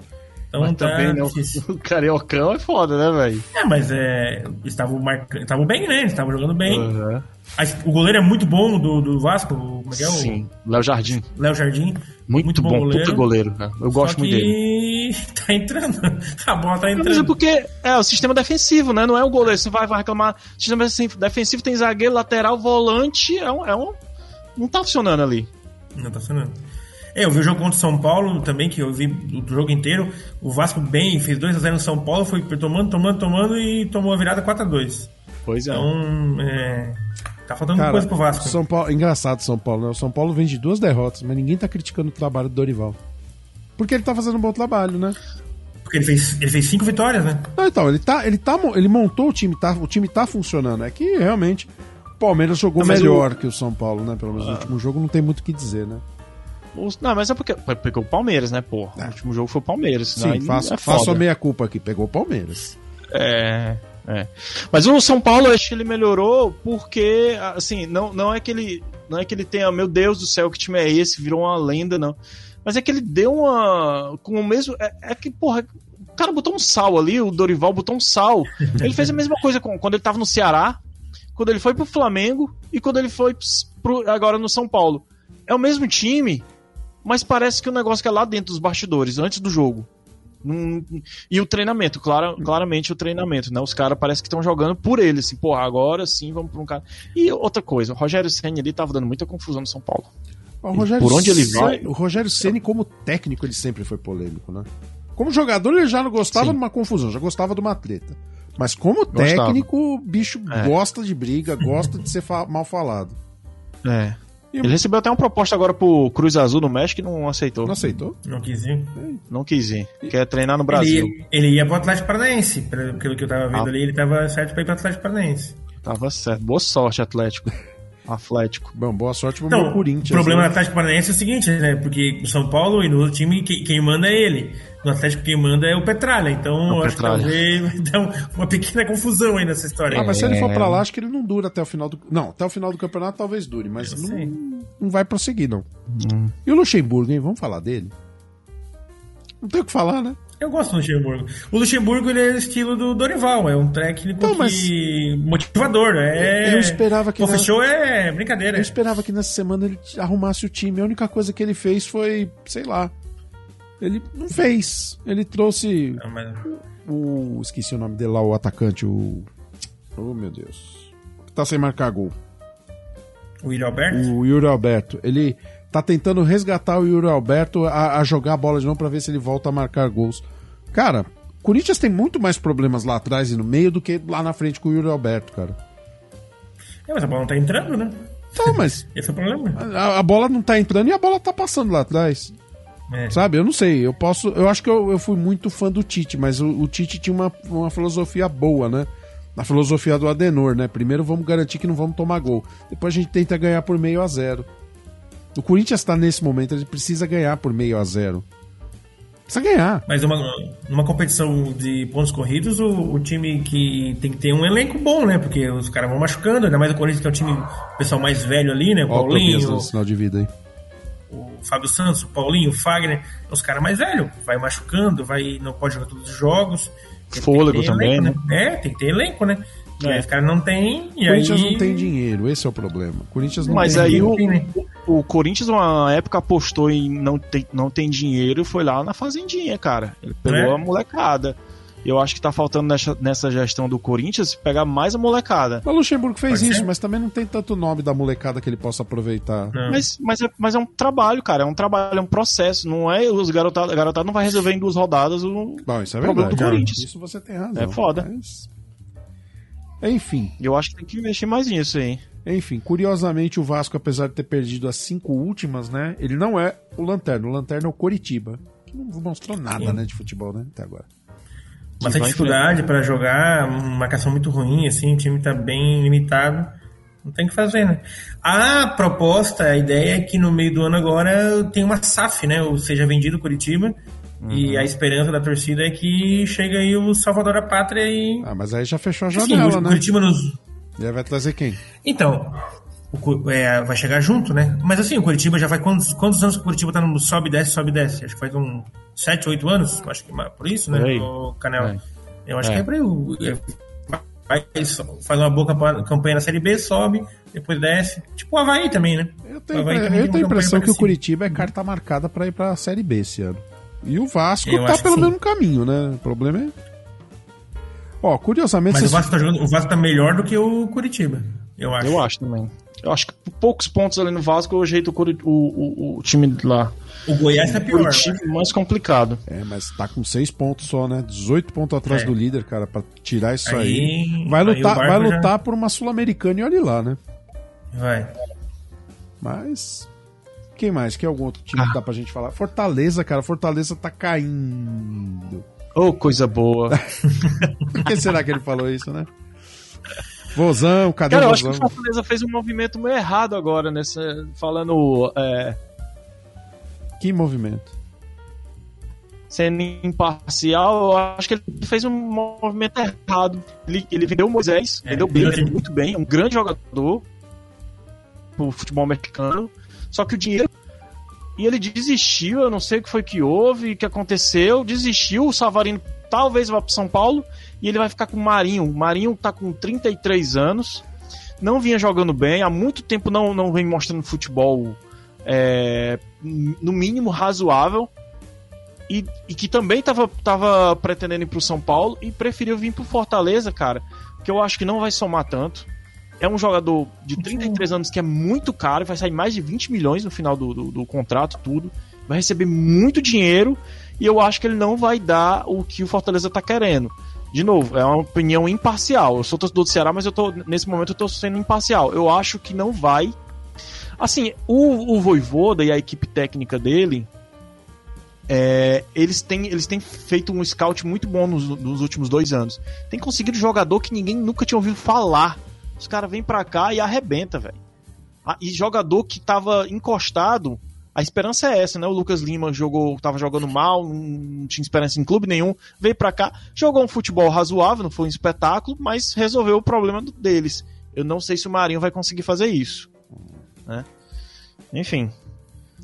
Então Mas tá também, né? O Cariocão é foda, né, velho? É, mas é, estavam marcando, estavam bem, né? Eles estavam jogando bem. Uhum. O goleiro é muito bom do, do Vasco, o- como é que é? Sim. Léo Jardim. O Léo Jardim. Muito, bom, puta goleiro. cara. Eu gosto Só muito que dele. tá entrando. A bola tá Não, Mas é entrando. porque é o sistema defensivo, né? Não é o goleiro. Você vai, vai reclamar. Sistema defensivo tem zagueiro, lateral, volante. É um. É um não tá funcionando ali. Não tá funcionando. É, eu vi o jogo contra o São Paulo também, que eu vi o jogo inteiro. O Vasco bem, fez 2x0 no São Paulo, foi tomando, tomando, tomando e tomou a virada 4x2. Pois é. Então, é, tá faltando Cara, coisa pro Vasco. São Paulo, engraçado São Paulo, né? O São Paulo vem de duas derrotas, mas ninguém tá criticando o trabalho do Dorival. Porque ele tá fazendo um bom trabalho, né? Porque ele fez, ele fez cinco vitórias, né? Não, então, ele tá, ele tá, ele montou o time, tá, o time tá funcionando. É que realmente o Palmeiras jogou Não, melhor que o São Paulo, né? Pelo menos no último jogo não tem muito o que dizer, né? Os- Não, mas é porque pegou o Palmeiras, né, pô? O último jogo foi o Palmeiras. Sim, faço, é faço a foda. meia culpa aqui, pegou o Palmeiras. É, é. Mas o São Paulo, eu acho que ele melhorou porque, assim, não, não é que ele. Não é que ele tenha, meu Deus do céu, que time é esse? Virou uma lenda, não. Mas é que ele deu uma. Com o mesmo. É, é que, porra, o cara botou um sal ali, o Dorival botou um sal. Ele fez a mesma coisa com, quando ele tava no Ceará, quando ele foi pro Flamengo e quando ele foi pro, agora no São Paulo. É o mesmo time, mas parece que o negócio que é lá dentro dos bastidores, antes do jogo. E o treinamento, clara, claramente o treinamento, né? Os caras parece que estão jogando por ele, assim, porra, agora sim vamos pra um cara. E outra coisa, o Rogério Senna ali tava dando muita confusão no São Paulo. Por onde ele vai- O Rogério Ceni como técnico, ele sempre foi polêmico, né? Como jogador, ele já não gostava Sim. de uma confusão, já gostava de uma treta. Mas como Gostava. técnico, o bicho É. gosta de briga, gosta de ser fa- mal falado. É. Ele recebeu até uma proposta agora pro Cruz Azul no México e não aceitou. Não aceitou? Não quis ir. Não quis ir. Quer treinar no Brasil. Ele, ele ia pro Atlético Paranaense, pelo que eu tava vendo Ah. ali, ele tava certo pra ir pro Atlético Paranaense. Tava certo. Boa sorte, Atlético. Atlético. Bom, boa sorte pro Então, meu Corinthians. o problema né? do Atlético Paranaense é o seguinte, né? Porque no São Paulo e no outro time, que- quem manda é ele. No Atlético, quem manda é o Petralha. Então, É o eu acho que Petralha. talvez vai dar um- uma pequena confusão aí nessa história. Ah, mas se ele for É. pra lá, acho que ele não dura até o final do. Não, até o final do campeonato talvez dure, mas Eu não, sei. não vai prosseguir, não. Hum. E o Luxemburgo, hein? Vamos falar dele? Não tem o que falar, né? Eu gosto do Luxemburgo. O Luxemburgo, ele é o estilo do Dorival. É um técnico Então, mas- que... motivador. É... Eu esperava que na- fechou é brincadeira. Eu esperava que nessa semana ele arrumasse o time. A única coisa que ele fez foi, sei lá. Ele não fez. Ele trouxe Não, mas- o. Esqueci o nome dele lá, o atacante, o. Oh, meu Deus. Tá sem marcar gol. O William Alberto? O Yuri Alberto. Ele tá tentando resgatar o Yuri Alberto a, a jogar a bola de novo pra ver se ele volta a marcar gols. Cara, o Corinthians tem muito mais problemas lá atrás e no meio do que lá na frente com o Yuri Alberto, cara. É, mas a bola não tá entrando, né? Então, mas Esse é o problema. a, a bola não tá entrando e a bola tá passando lá atrás. É. Sabe? Eu não sei. Eu posso. Eu acho que eu, eu fui muito fã do Tite, mas o, o Tite tinha uma, uma filosofia boa, né? A filosofia do Adenor, né? Primeiro vamos garantir que não vamos tomar gol. Depois a gente tenta ganhar por meio a zero. O Corinthians está nesse momento, ele precisa ganhar por meio a zero. Precisa ganhar. Mas uma, numa competição de pontos corridos, o, o time que tem que ter um elenco bom, né? Porque os caras vão machucando, ainda mais o Corinthians que é o time, o pessoal mais velho ali, né? O o Paulinho, dando sinal de vida aí. O Fábio Santos, o Paulinho, o Fagner, os caras mais velhos. Vai machucando, vai, não pode jogar todos os jogos. Fôlego também, elenco, né? É, tem que ter elenco, né? E aí os caras não tem. E O Corinthians aí... não tem dinheiro, esse é o problema. O Corinthians não Mas tem aí dinheiro. o, né? o Corinthians, uma época, apostou em não tem, não tem dinheiro e foi lá na Fazendinha, cara. Ele pegou É. a molecada. Eu acho que tá faltando nessa, nessa gestão do Corinthians pegar mais a molecada. O Luxemburgo fez Pode isso, ser. mas também não tem tanto nome da molecada que ele possa aproveitar. Não. Mas, mas, é, mas é um trabalho, cara. É um trabalho, é um processo. Não é os garotados a garotada não vai resolver em duas rodadas. O, Bom, isso é Problema verdade. do Corinthians. Isso você tem razão. É foda. Mas- Enfim, eu acho que tem que investir mais nisso aí. enfim, curiosamente o Vasco, apesar de ter perdido as cinco últimas, né? Ele não é o Lanterna. O Lanterna é o Coritiba. Que não mostrou nada, Sim. né, de futebol, né? Até agora. Bastante dificuldade para jogar, uma marcação muito ruim, assim, o time tá bem limitado. Não tem o que fazer, né? A proposta, a ideia é que no meio do ano agora tem uma SAF, né? Ou seja, vendido Curitiba. E a esperança da torcida é que chega aí o Salvador da Pátria e. Ah, mas aí já fechou a janela, o né? Curitiba nos. E aí vai trazer quem? Então, o, é, vai chegar junto, né? Mas assim, o Curitiba já faz quantos, quantos anos que o Curitiba tá no sobe desce, sobe e desce? Acho que faz um 7, 8 anos, acho que por isso, né? O Canela. É. Eu acho é. que é pra eu, vai, faz uma boa campanha na Série B, sobe, depois desce. Tipo o Havaí também, né? Eu tenho, eu tenho a impressão que o Curitiba é carta marcada para ir pra Série B esse ano. E o Vasco eu tá pelo mesmo caminho, né? O problema é. Ó, curiosamente. Mas o, Vasco tá jogando, o Vasco tá melhor do que o Curitiba, eu acho. Eu acho também. Eu acho que poucos pontos ali no Vasco eu ajeito o, o, o, o time lá. O Goiás tá pior. O time né? mais complicado. É, mas tá com seis pontos só, né? 18 pontos atrás é. do líder, cara, pra tirar isso aí. aí vai lutar, aí vai lutar já... por uma Sul-Americana e olhe lá, né? Vai. Mas. Quem mais? Quem é algum outro time ah. que dá pra gente falar? Fortaleza, cara. Fortaleza tá caindo. Oh, coisa boa. Por que será que ele falou isso, né? Vozão, cadê Cara, o Vozão? eu acho que o Fortaleza fez um movimento meio errado agora, nesse, falando. É... Que movimento? Sendo imparcial, eu acho que ele fez um movimento errado. Ele, ele vendeu o Moisés, é, vendeu bem, vendeu muito bem, um grande jogador pro futebol mexicano. Só que o dinheiro. E ele desistiu, eu não sei o que foi que houve, o que aconteceu, desistiu, o Savarino talvez vá para São Paulo e ele vai ficar com o Marinho. O Marinho tá com 33 anos, não vinha jogando bem, há muito tempo não, não vem mostrando futebol é, no mínimo razoável. E, e, que também tava, tava pretendendo ir pro São Paulo e preferiu vir pro Fortaleza, cara, que eu acho que não vai somar tanto. É um jogador de 33 anos que é muito caro, vai sair mais de 20 milhões no final do, do, do contrato, tudo. Vai receber muito dinheiro e eu acho que ele não vai dar o que o Fortaleza tá querendo de novo, é uma opinião imparcial. Eu sou torcedor do Ceará, mas eu tô, nesse momento eu tô sendo imparcial. Eu acho que não vai. Assim, o, o Voivoda e a equipe técnica dele, é, eles, têm, eles têm feito um scout muito bom nos, nos últimos dois anos. Tem conseguido jogador que ninguém nunca tinha ouvido falar. Os caras vêm pra cá e arrebenta, velho. Ah, e jogador que tava encostado a esperança é essa, né? O Lucas Lima jogou, tava jogando mal, não tinha esperança em clube nenhum, veio para cá, jogou um futebol razoável, não foi um espetáculo, mas resolveu o problema deles. Eu não sei se o Marinho vai conseguir fazer isso, né? Enfim.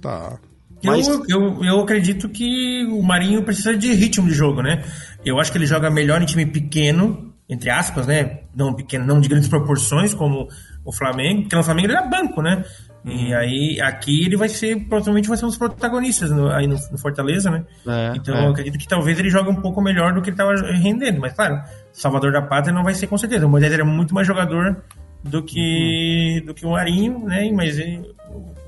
Tá. Mas... Eu, eu, eu acredito que o Marinho precisa de ritmo de jogo, né? Eu acho que ele joga melhor em time pequeno, entre aspas, né? Não pequeno, não de grandes proporções, como o Flamengo, porque no Flamengo ele é banco, né? E aí, aqui ele vai ser, provavelmente vai ser um dos protagonistas no, aí no, no, Fortaleza, né? É, então é. eu acredito que talvez ele jogue um pouco melhor do que ele estava rendendo. Mas claro, Salvador da Pátria não vai ser com certeza. O Moisés era muito mais jogador do que, uhum. do que o Marinho, né? Mas ele,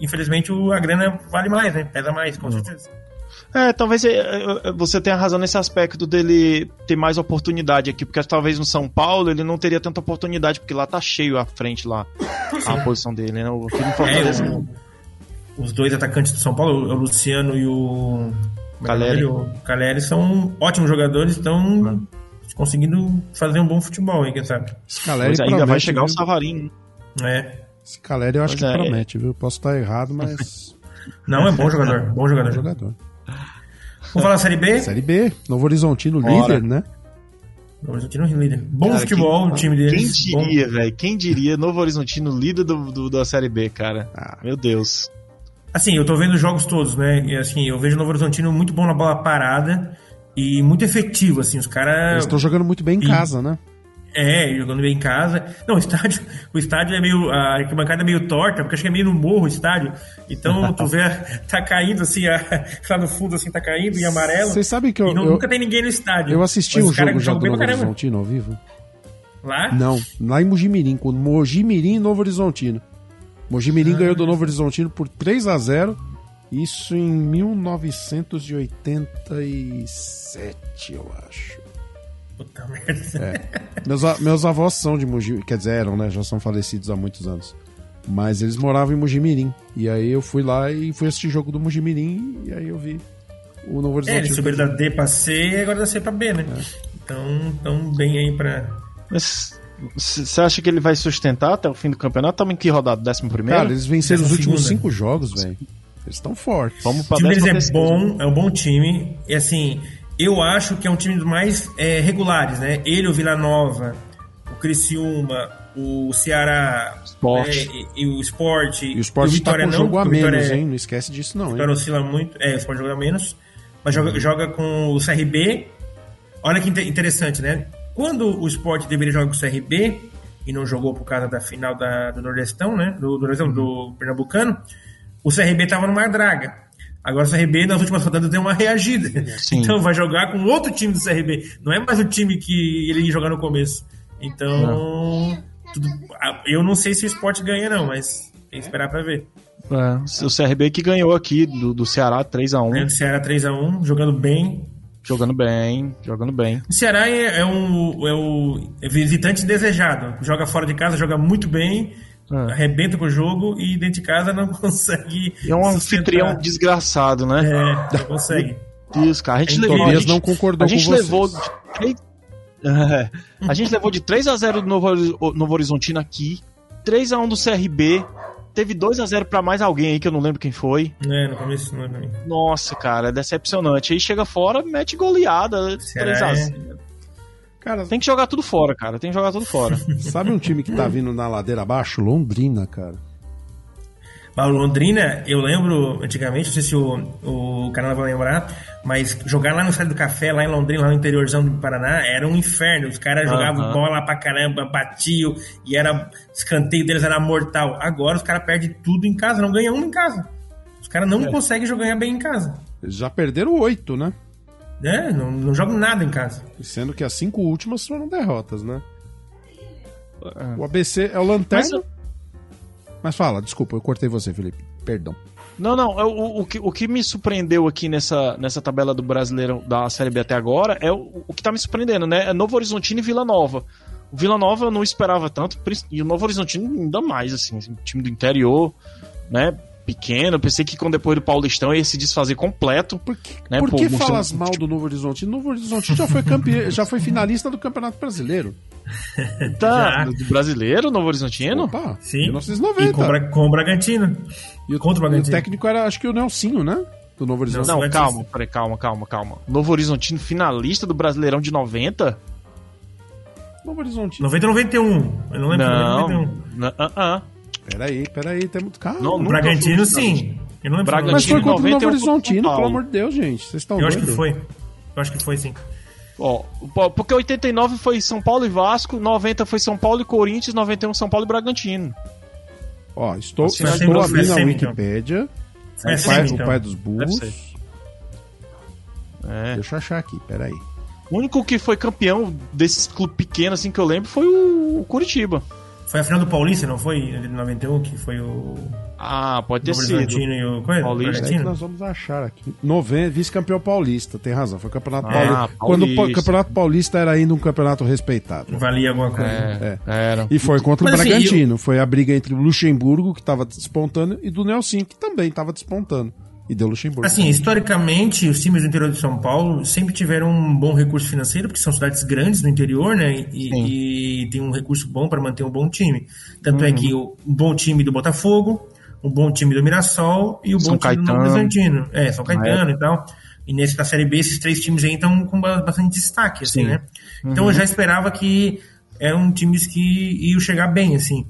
infelizmente a grana vale mais, né? Pesa mais, com uhum. certeza. É, talvez é, é, você tenha razão nesse aspecto dele ter mais oportunidade aqui, porque talvez no São Paulo ele não teria tanta oportunidade, porque lá tá cheio à frente lá, a posição dele, né? O Fortaleza. É, o, os dois atacantes do São Paulo, o Luciano e o Caleri, o Caleri são ótimos jogadores, estão conseguindo fazer um bom futebol aí, quem sabe. Esse Caleri ainda promete, vai chegar viu? o Savarino. É. Esse Caleri eu acho pois que é. promete, viu? Posso estar errado, mas. Não, é bom jogador. Bom jogador. Bom jogador. Vamos falar Série B? Série B, Novo Horizontino Bora. líder, né? Novo Horizontino líder. Bom cara, futebol quem, o time deles. Quem diria, velho? Quem diria Novo Horizontino líder do, do, da Série B, cara? Ah. Meu Deus. Assim, eu tô vendo os jogos todos, né? E assim, eu vejo o Novo Horizontino muito bom na bola parada e muito efetivo, assim, os caras... Eles estão jogando muito bem em e... casa, né? É, jogando bem em casa. Não, o estádio, o estádio é meio. A arquibancada é meio torta, porque acho que é meio no morro o estádio. Então tu vê, tá caindo assim, a, lá no fundo assim, tá caindo em amarelo. Vocês sabem que eu. E não, eu, nunca tem ninguém no estádio. Eu assisti o jogo já do Novo Horizontino ao vivo. Lá? Não, lá em Mojimirim, com Mojimirim e Novo Horizontino. Mojimirim ah. ganhou do Novo Horizontino por 3 a 0 Isso em 1987, eu acho. Puta merda. É. Meus, meus avós são de Mogi, quer dizer, eram, né? Já são falecidos há muitos anos. Mas eles moravam em Mojimirim. E aí eu fui lá e fui assistir jogo do Mojimirim e aí eu vi o Novo Horizonte. É, eles subiram da D pra C e agora da C pra B, né? É. Então, tão bem aí pra... Mas você acha que ele vai sustentar até o fim do campeonato? Estamos em que rodada? Décimo primeiro? Cara, eles venceram os últimos cinco jogos, velho. Eles estão fortes. Vamos pra o time deles é bom, é um bom time. E assim, eu acho que é um time dos mais é, regulares, né? Ele, o Vila Nova, Criciúma, o Ceará Sport. né, e, e o Sport. E o Sport o tá Vitória com não, jogo a o Vitória menos, é- hein? Não esquece disso, não, O hein? Vitória oscila muito. É, o Sport joga menos. Mas joga, joga com o CRB. Olha que inte- interessante, né? Quando o Sport deveria jogar com o CRB e não jogou por causa da final da, do Nordestão, né? Do, do, Nordestão, do Pernambucano, o CRB tava numa draga. Agora o CRB nas últimas rodadas deu uma reagida. Sim. Então vai jogar com outro time do CRB. Não é mais o time que ele ia jogar no começo. Então, tudo- eu não sei se o Sport ganha, não, mas tem que esperar pra ver. É, o CRB que ganhou aqui do, do Ceará 3x1, Ganhando o Ceará 3x1, jogando bem, jogando bem, jogando bem. O Ceará é, é um é o visitante desejado. Joga fora de casa, joga muito bem, É. arrebenta com o jogo e dentro de casa não consegue. É um sustentar. anfitrião desgraçado, né? É, não consegue. Deus, cara. A gente levou. A gente, não concordou a gente com levou vocês. de três- É. a gente levou de 3x0 do Novo, Novo Horizontino aqui, 3x1 do CRB, teve 2x0 pra mais alguém aí que eu não lembro quem foi. É, no começo não é. Nossa, cara, é decepcionante. Aí chega fora, mete goleada, Ceará 3x0. Cara, Tem que jogar tudo fora, cara. Tem que jogar tudo fora. sabe um time que tá vindo na ladeira abaixo? Londrina, cara. Mas Londrina, eu lembro antigamente, não sei se o, o canal vai lembrar, mas jogar lá no Estádio do Café, lá em Londrina, lá no interiorzão do Paraná, era um inferno. Os caras jogavam bola pra caramba, batiam, e era escanteio deles era mortal. Agora os caras perdem tudo em casa, não ganham um em casa. Os caras não conseguem jogar bem em casa. Eles já perderam oito, né? Né? Não, não jogam nada em casa. Sendo que as cinco últimas foram derrotas, né? O ABC é o Lanterna. Mas Mas, fala, desculpa, eu cortei você, Felipe. Perdão. Não, não. é O, o, que, o que me surpreendeu aqui nessa, nessa tabela do Brasileirão da Série B até agora é o, o que tá me surpreendendo, né? É Novo Horizontino e Vila Nova. O Vila Nova eu não esperava tanto, e o Novo Horizontino ainda mais, assim, assim, time do interior, né? Pequeno. Eu pensei que quando depois do Paulistão ia se desfazer completo. Por que, Né, por pô, que mostrando- falas mal do Novo Horizonte? Novo Horizonte já foi campeão, já foi finalista do Campeonato Brasileiro. Tá, do brasileiro, Novo Horizontino? Opa, Sim. 1990. E com, Bra- com o Bragantino. E o, contra o e o Bragantino. técnico era, acho que o Nelsinho, né? Do Novo Horizonte. Não, Batista. calma, peraí, calma, calma, calma. Novo Horizontino finalista do Brasileirão de 90? Novo Horizonte. 90 91. Eu não lembro. Não. 91. Não, ah, ah. Peraí, peraí, temos. Calma. Não, O nunca Bragantino, foi sim. Eu não lembro. Bragantino Mas foi contra o 90 Novo Horizontino, São pelo Paulo. amor de Deus, gente. Vocês estão Eu acho que foi. Eu acho que foi, sim. Ó, porque 89 foi São Paulo e Vasco, 90 foi São Paulo e Corinthians, 91 São Paulo e Bragantino. Ó, estou, Assim, estou abrindo a então. Wikipédia. Foi o, pai, então. o pai dos burros. É. Deixa eu achar aqui, peraí. O único que foi campeão desses clubes pequenos assim que eu lembro foi o Curitiba. Foi a final do Paulista, não foi? De 91, que foi o Ah, pode ter sido. E o. Qual é? Paulista. Bragantino? nós vamos achar aqui. Novembro, vice-campeão paulista, tem razão. Foi campeonato Ah, paulista. Quando o campeonato paulista era ainda um campeonato respeitado. Valia alguma coisa. É, É. era. E foi contra Mas o assim, Bragantino. Foi a briga entre o Luxemburgo, que estava despontando, e do Nelson, que também estava despontando. E deu Luxemburgo. Assim, historicamente, os times do interior de São Paulo sempre tiveram um bom recurso financeiro, porque são cidades grandes no interior, né? E, e tem um recurso bom para manter um bom time. Tanto Uhum. é que o, um bom time do Botafogo, um bom time do Mirassol e o São bom time do Caetano. Horizontino. É, São Caetano e tal. E nesse da Série B, esses três times aí estão com ba- bastante destaque, assim, Sim. né? Então eu já esperava que eram times que iam chegar bem, assim.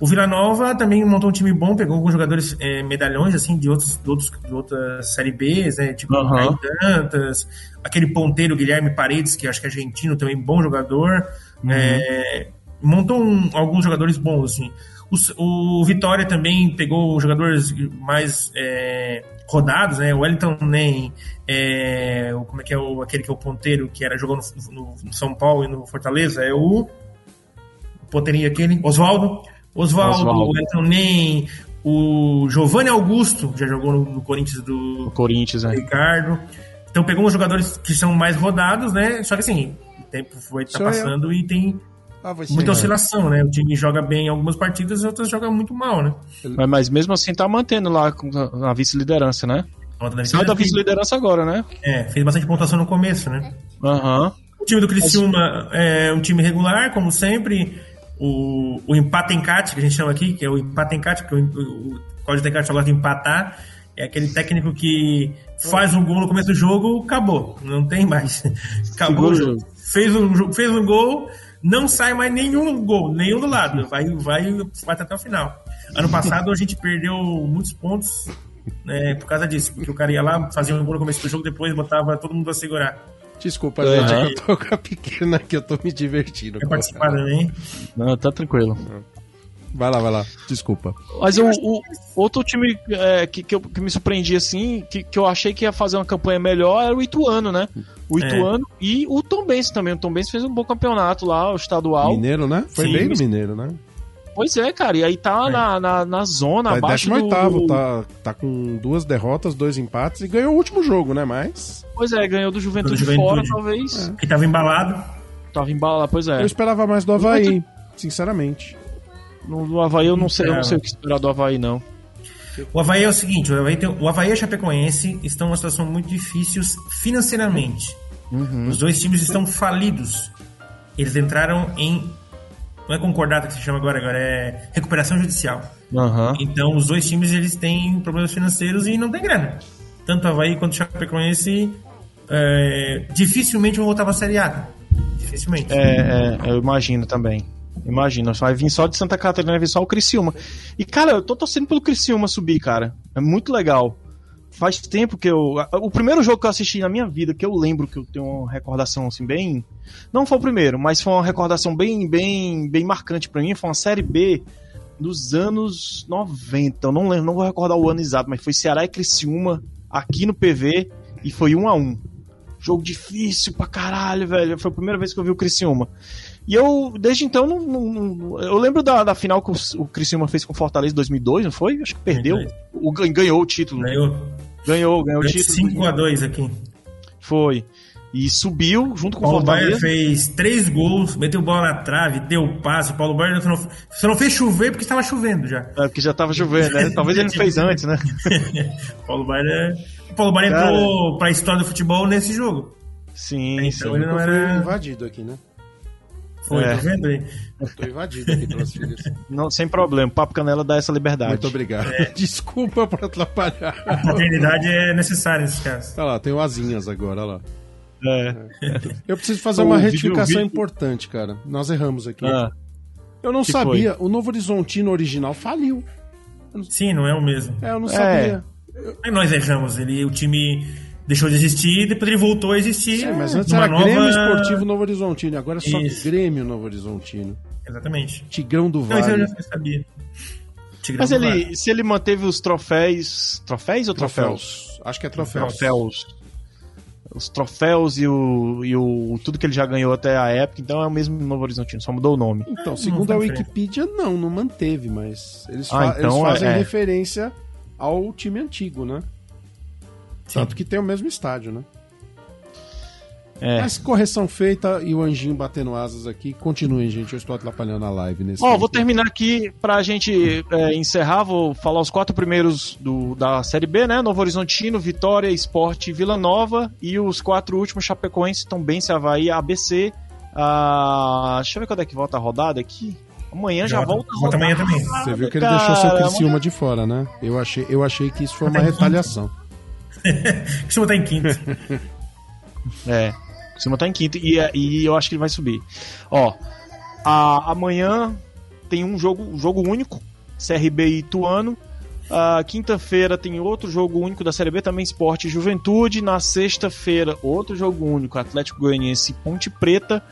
O Vila Nova também montou um time bom, pegou alguns jogadores eh, medalhões, assim, de, outros, de, outros, de outras Série Bs, né? Tipo. Caio Dantas, aquele ponteiro Guilherme Paredes, que acho que é argentino também, bom jogador. Eh, montou um- alguns jogadores bons, assim. O, o Vitória também pegou jogadores mais eh, rodados, né? O Wellington Nem, o- como é que é o, aquele que é o ponteiro que era jogou no, no- no São Paulo e no Fortaleza? É o o ponteirinho aquele, Oswaldo. Oswaldo, Oswaldo. o o Giovanni Augusto, já jogou no, no Corinthians O do Corinthians, né? Ricardo. Então pegou uns jogadores que são mais rodados, né? Só que assim, o tempo foi tá Sou eu. passando e tem Ah, muita oscilação, né? O time joga bem em algumas partidas e outras joga muito mal, né? Mas, mas mesmo assim tá mantendo lá a- vice-liderança, né? Saiu da vice-liderança agora, né? é, fez bastante pontuação no começo, né? Aham. O time do Criciúma é um time regular, como sempre. O, o empate encate, que a gente chama aqui, que é o empate encate, porque o, o, Código de Encate gosta de empatar. É aquele técnico que faz um gol no começo do jogo, acabou. Não tem mais. Acabou Segura. Fez um, fez um gol, não sai mais nenhum gol, nenhum do lado. Vai, vai, vai até o final. Ano passado a gente perdeu muitos pontos né, por causa disso, porque o cara ia lá, fazia um gol no começo do jogo, depois botava todo mundo a segurar. Desculpa, Uhum. gente, é que eu tô com a pequena que eu tô me divertindo. Quer participar também? Não, tá tranquilo. Vai lá, vai lá. Desculpa. Mas o, o- outro time é, que, que, eu- que me surpreendi assim, que, que eu achei que ia fazer uma campanha melhor, era o Ituano, né? O É. Ituano e o Tom Benz também. O Tom Benz fez um bom campeonato lá, o estadual. Mineiro, né? Foi Sim, bem no mas- Mineiro, né? Pois é, cara. E aí tá É. na, na, na zona, Tá abaixo 18 do... tá, tá com duas derrotas, dois empates e ganhou o último jogo, né? Mas Pois é, ganhou do Juventude, Do Juventude. fora, talvez. Que tava embalado. Tava embalado, pois é. eu esperava mais do Havaí, sinceramente. No, no Havaí eu não sei, eu não É. sei o que esperar do Havaí, não. O Havaí é o seguinte, o Havaí, tem, o Havaí e a Chapecoense estão numa situação muito difícil financeiramente. Os dois times estão falidos. Eles entraram em. Não é concordata que se chama agora, agora é recuperação judicial. Aham. Então os dois times eles têm problemas financeiros e não tem grana. Tanto o Havaí quanto o Chapecoense é, dificilmente vão voltar pra Série A. Dificilmente. É, é, eu imagino também. Imagina, vai vir só de Santa Catarina, vai vir só o Criciúma. E, cara, eu tô torcendo pelo Criciúma subir, cara. É muito legal. Faz tempo que eu. O primeiro jogo que eu assisti na minha vida, que eu lembro que eu tenho uma recordação assim, bem. Não foi o primeiro, mas foi uma recordação bem, bem, bem marcante pra mim. Foi uma série B dos anos 90. Eu não lembro, não vou recordar o ano exato, mas foi Ceará e Criciúma aqui no PV e foi um a um. Jogo difícil pra caralho, velho. Foi a primeira vez que eu vi o Criciúma. E eu, desde então, não, não- eu lembro da, da final que o, o Criciúma fez com o Fortaleza em 2002, não foi? Acho que perdeu. 2002. O, gan- ganhou o título. Ganhou Ganhou, ganhou o título. 5x2 aqui. Foi. E subiu junto com o Paulo Baier Fortaleza. fez três gols, meteu bola na trave, deu passe. Paulo Baier só não, só não fez chover porque estava chovendo já. É, porque já tava chovendo, né? Talvez ele não fez antes, né? Paulo Baier, o Paulo Baier Cara. entrou pra história do futebol nesse jogo. Sim, Então sim. ele não era. invadido aqui, né? Foi, É. tá vendo aí? Eu tô invadido aqui pelas filhas. Não, sem problema. Papo Canela dá essa liberdade. Muito obrigado. É. Desculpa por atrapalhar. A paternidade é necessária nesse caso. Olha lá, tem o Asinhas agora, olha lá. É. Eu preciso fazer O uma retificação vídeo- importante, cara. Nós erramos aqui. Ah, Eu não que sabia, o Novo Horizontino original faliu. Sim, não é o mesmo. É, eu não É. sabia. Aí nós erramos. Ele, o time deixou de existir, depois ele voltou a existir. Sim, mas antes era nova... Grêmio Esportivo Novo Horizontino, agora é só Isso. Grêmio Novo Horizontino. Exatamente. Tigrão do Não, isso eu Vale. já sabia. Tigrão Mas do Vale. ele, se ele manteve os troféus. Troféus ou troféus? Troféus. Acho que é troféus. Troféus. Os troféus e o, e o. tudo que ele já ganhou até a época, então é o mesmo Novo Horizontino, só mudou o nome. Então, segundo não a. Wikipedia, não, não manteve, mas eles, Ah, fa- então eles fazem é- referência ao time antigo, né? Sim. Tanto que tem o mesmo estádio, né? É. Mas correção feita e o anjinho batendo asas aqui. Continuem, gente. Eu estou atrapalhando a live nesse Ó, vou terminar aqui pra gente é, encerrar, vou falar os quatro primeiros do, da Série B, né? Novo Horizontino, Vitória, Esporte e Vila Nova. E os quatro últimos, Chapecoense, Tombense, Havaí, ABC. Ah, deixa eu ver quando é que volta a rodada aqui. Amanhã já, volta a Volta rodada. amanhã também. Você viu que ele Cara, deixou seu Criciúma de fora, né? Eu achei, eu achei que isso foi uma retaliação. Você botar em quinto. É. O Cima tá em quinto e, e eu acho que ele vai subir. Ó, a- amanhã tem um jogo, um jogo único, CRB e Ituano. A quinta-feira tem outro jogo único da Série B, também Esporte e Juventude. Na sexta-feira, outro jogo único, Atlético Goianiense e Ponte Preta.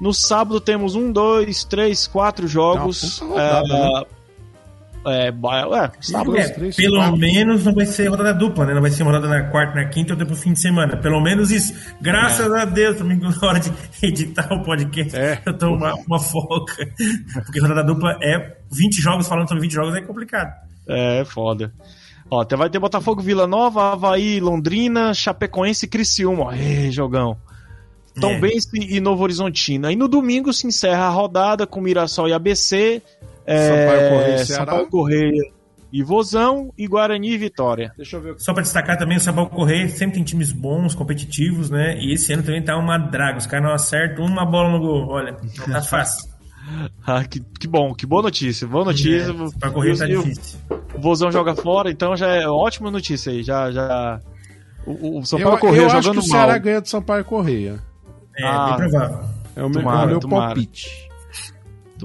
No sábado temos um, dois, três, quatro jogos. Puta rodada, é, é, ba- é, sábado. É, três, pelo quatro. menos não vai ser rodada dupla, né? Não vai ser rodada na quarta, na quinta ou depois fim de semana. Pelo menos isso. Graças É. a Deus, domingo na hora de editar o podcast, É. eu tô uma, uma folga. Porque rodada dupla é 20 jogos, falando sobre 20 jogos é complicado. É, foda. Ó, até vai ter Botafogo, Vila Nova, Havaí, Londrina, Chapecoense e Criciúma. Ó, jogão. Tombense e Novo Horizontino. Aí no domingo se encerra a rodada com Mirassol e ABC. É, Sampaio Correia e. Sampaio Correia e Vozão e Guarani e Vitória. Deixa eu ver o que Só pra destacar também, o Sabal Correia sempre tem times bons, competitivos, né? E esse ano também tá uma draga. Os caras não acertam uma bola no gol. Olha, não tá fácil. Ah, que, que bom, que boa notícia. Boa notícia. Pra correr tá E o- difícil. O Vozão joga fora, então já é ótima notícia aí. Já, já... O, o eu, Sampaio eu Correia acho que jogando o Ceará mal. ganha do Sampaio Correia. É, Ah. bem provável. É o meu, Tomara, é o meu palpite.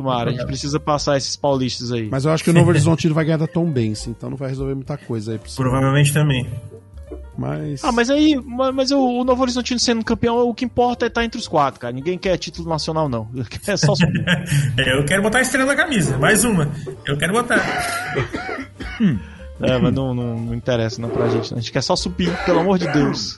Tomara, a gente precisa passar esses paulistas aí. Mas eu acho que o Novo Horizontino vai ganhar da Tom Benz, então não vai resolver muita coisa aí. Provavelmente também. Mas. Ah, mas aí, ma- mas o, o Novo Horizontino sendo campeão, o que importa é estar entre os quatro, cara. Ninguém quer título nacional, não. É só eu quero botar a estrela na camisa. Mais uma. Eu quero botar. É, mas não, não, não interessa não pra gente. não. A gente quer só subir, pelo amor de Deus.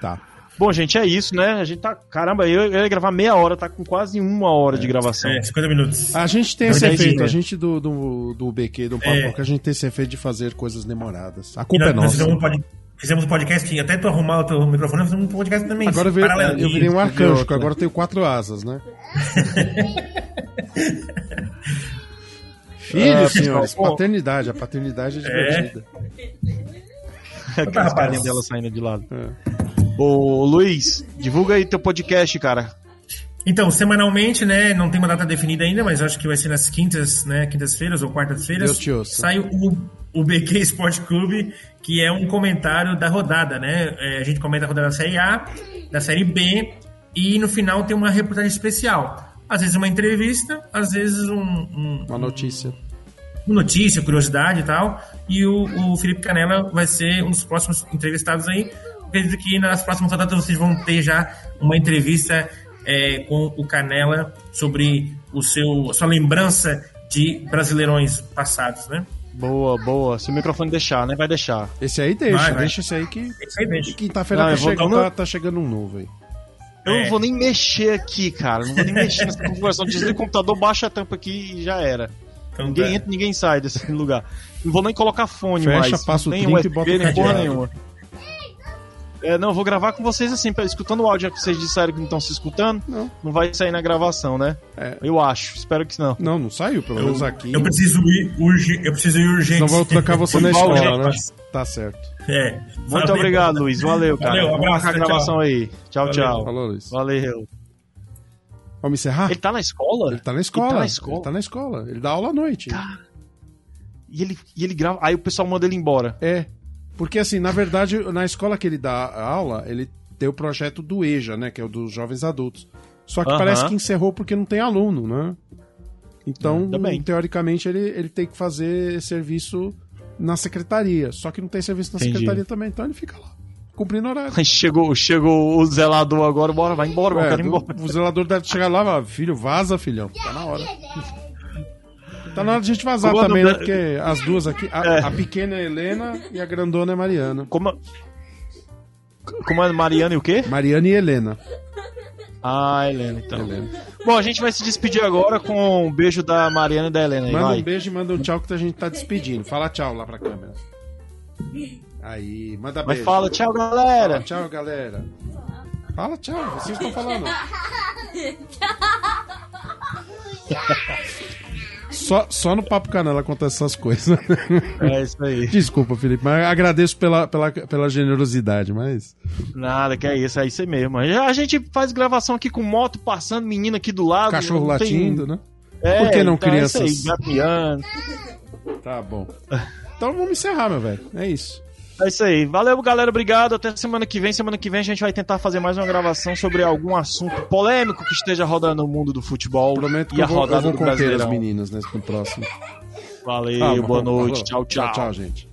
Tá. Bom, gente, é isso, né? A gente tá. Caramba, eu, eu ia gravar meia hora, tá com quase uma hora de gravação. É, 50 minutos. A gente tem Mas esse é efeito, isso, a né? gente do, do, do BQ, do Papo, É. que a gente tem esse efeito de fazer coisas demoradas. A culpa é nós, nós nossa. fizemos, um fizemos um podcast, até tu arrumar o teu microfone, nós fizemos um podcast também. Agora eu virei, paralelo. eu virei um arcanjo, que agora eu tenho quatro asas, né? Filhos, Ah, senhores, pessoal, bom. paternidade. A paternidade é divertida. Aqueles rapaz. carinhos dela saindo de lado. É. Ô, Luiz, divulga aí teu podcast, cara. Então, semanalmente, né? Não tem uma data definida ainda, mas acho que vai ser nas quintas, né? Quintas-feiras ou quartas-feiras. Deus te ouça. Sai o, o BQ Esporte Clube, que é um comentário da rodada, né? É, a gente comenta a rodada da Série A, da Série B, e no final tem uma reportagem especial. Às vezes uma entrevista, às vezes um, um, Uma notícia. uma notícia, curiosidade e tal. E o, o Felipe Canela vai ser um dos próximos entrevistados aí. Acredito que nas próximas rodadas vocês vão ter já uma entrevista é, com o Canela sobre o seu, a sua lembrança de brasileirões passados, né? Boa, boa. Se o microfone deixar, né? Vai deixar. Esse aí deixa, Vai, vai. deixa esse aí que. Isso aí deixa. Quinta-feira tá, eu vou chegando- tá- tá chegando um novo aí. Eu É. não vou nem mexer aqui, cara. Não vou nem mexer nessa configuração. Desliga o computador, baixa a tampa aqui e já era. Então, ninguém tá. entra, ninguém sai desse lugar. Não vou nem colocar fone Fecha, mais. passa o nem trinco e bota nem porra nenhuma. É, não, eu vou gravar com vocês assim, escutando o áudio, já que vocês disseram que não estão se escutando. Não. Não vai sair na gravação, né? É. Eu acho, espero que não. Não, não saiu, pelo menos aqui. Eu preciso ir urgente. Eu preciso ir urgente. Não vou trocar você na escola, né? Tá certo. É. Muito Valeu. obrigado, Luiz. Valeu, cara. Valeu, um Vamos abraço, a tchau, gravação aí. Tchau, Valeu. tchau. Falou, Luiz. Valeu. Vamos encerrar? Ele tá na escola? Ele tá na escola. Ele tá na escola. Ele tá na escola. Ele dá aula à noite. E ele, e ele grava. Aí o pessoal manda ele embora. É. Porque, assim, na verdade, na escola que ele dá aula, ele tem o projeto do EJA, né? Que é o dos jovens adultos. Só que parece que encerrou porque não tem aluno, né? Então, bem. teoricamente, ele, ele tem que fazer serviço na secretaria. Só que não tem serviço na Entendi. secretaria também, então ele fica lá, cumprindo horário. Chegou, chegou o zelador agora, bora, vai embora, eu É, quero ir embora. o zelador deve chegar lá e falar, filho, vaza, filhão. Tá na hora. Tá na hora de a gente vazar Como também, né? Porque as duas aqui, a, É. a pequena é Helena e a grandona é Mariana. Como, como é Mariana e o quê? Mariana e Helena. Ah, Helena, então. Helena. Bom, a gente vai se despedir agora com um beijo da Mariana e da Helena aí, Manda vai. um beijo e manda um tchau que a gente tá despedindo. Fala tchau lá pra câmera. Aí, manda Mas beijo. fala, tchau, Fala galera. tchau, galera. Fala tchau, vocês estão falando. Só, só no Papo Canela acontece essas coisas. É isso aí. Desculpa, Felipe, mas agradeço pela, pela, pela generosidade, mas. Nada, que é isso, é isso aí mesmo. A gente faz gravação aqui com moto passando, menino aqui do lado. Cachorro não tem- latindo, né? É, Por que não então é isso crianças? aí. Tá bom. Então vamos encerrar, meu velho. É isso. É isso aí. Valeu, galera. Obrigado. Até semana que vem. Semana que vem a gente vai tentar fazer mais uma gravação sobre algum assunto polêmico que esteja rodando no mundo do futebol. Prometo que e a eu vou, eu rodada vou do conter as meninas nesse no próximo. Valeu, Tá, boa falou. noite. Tchau, tchau. Tchau, tchau, gente.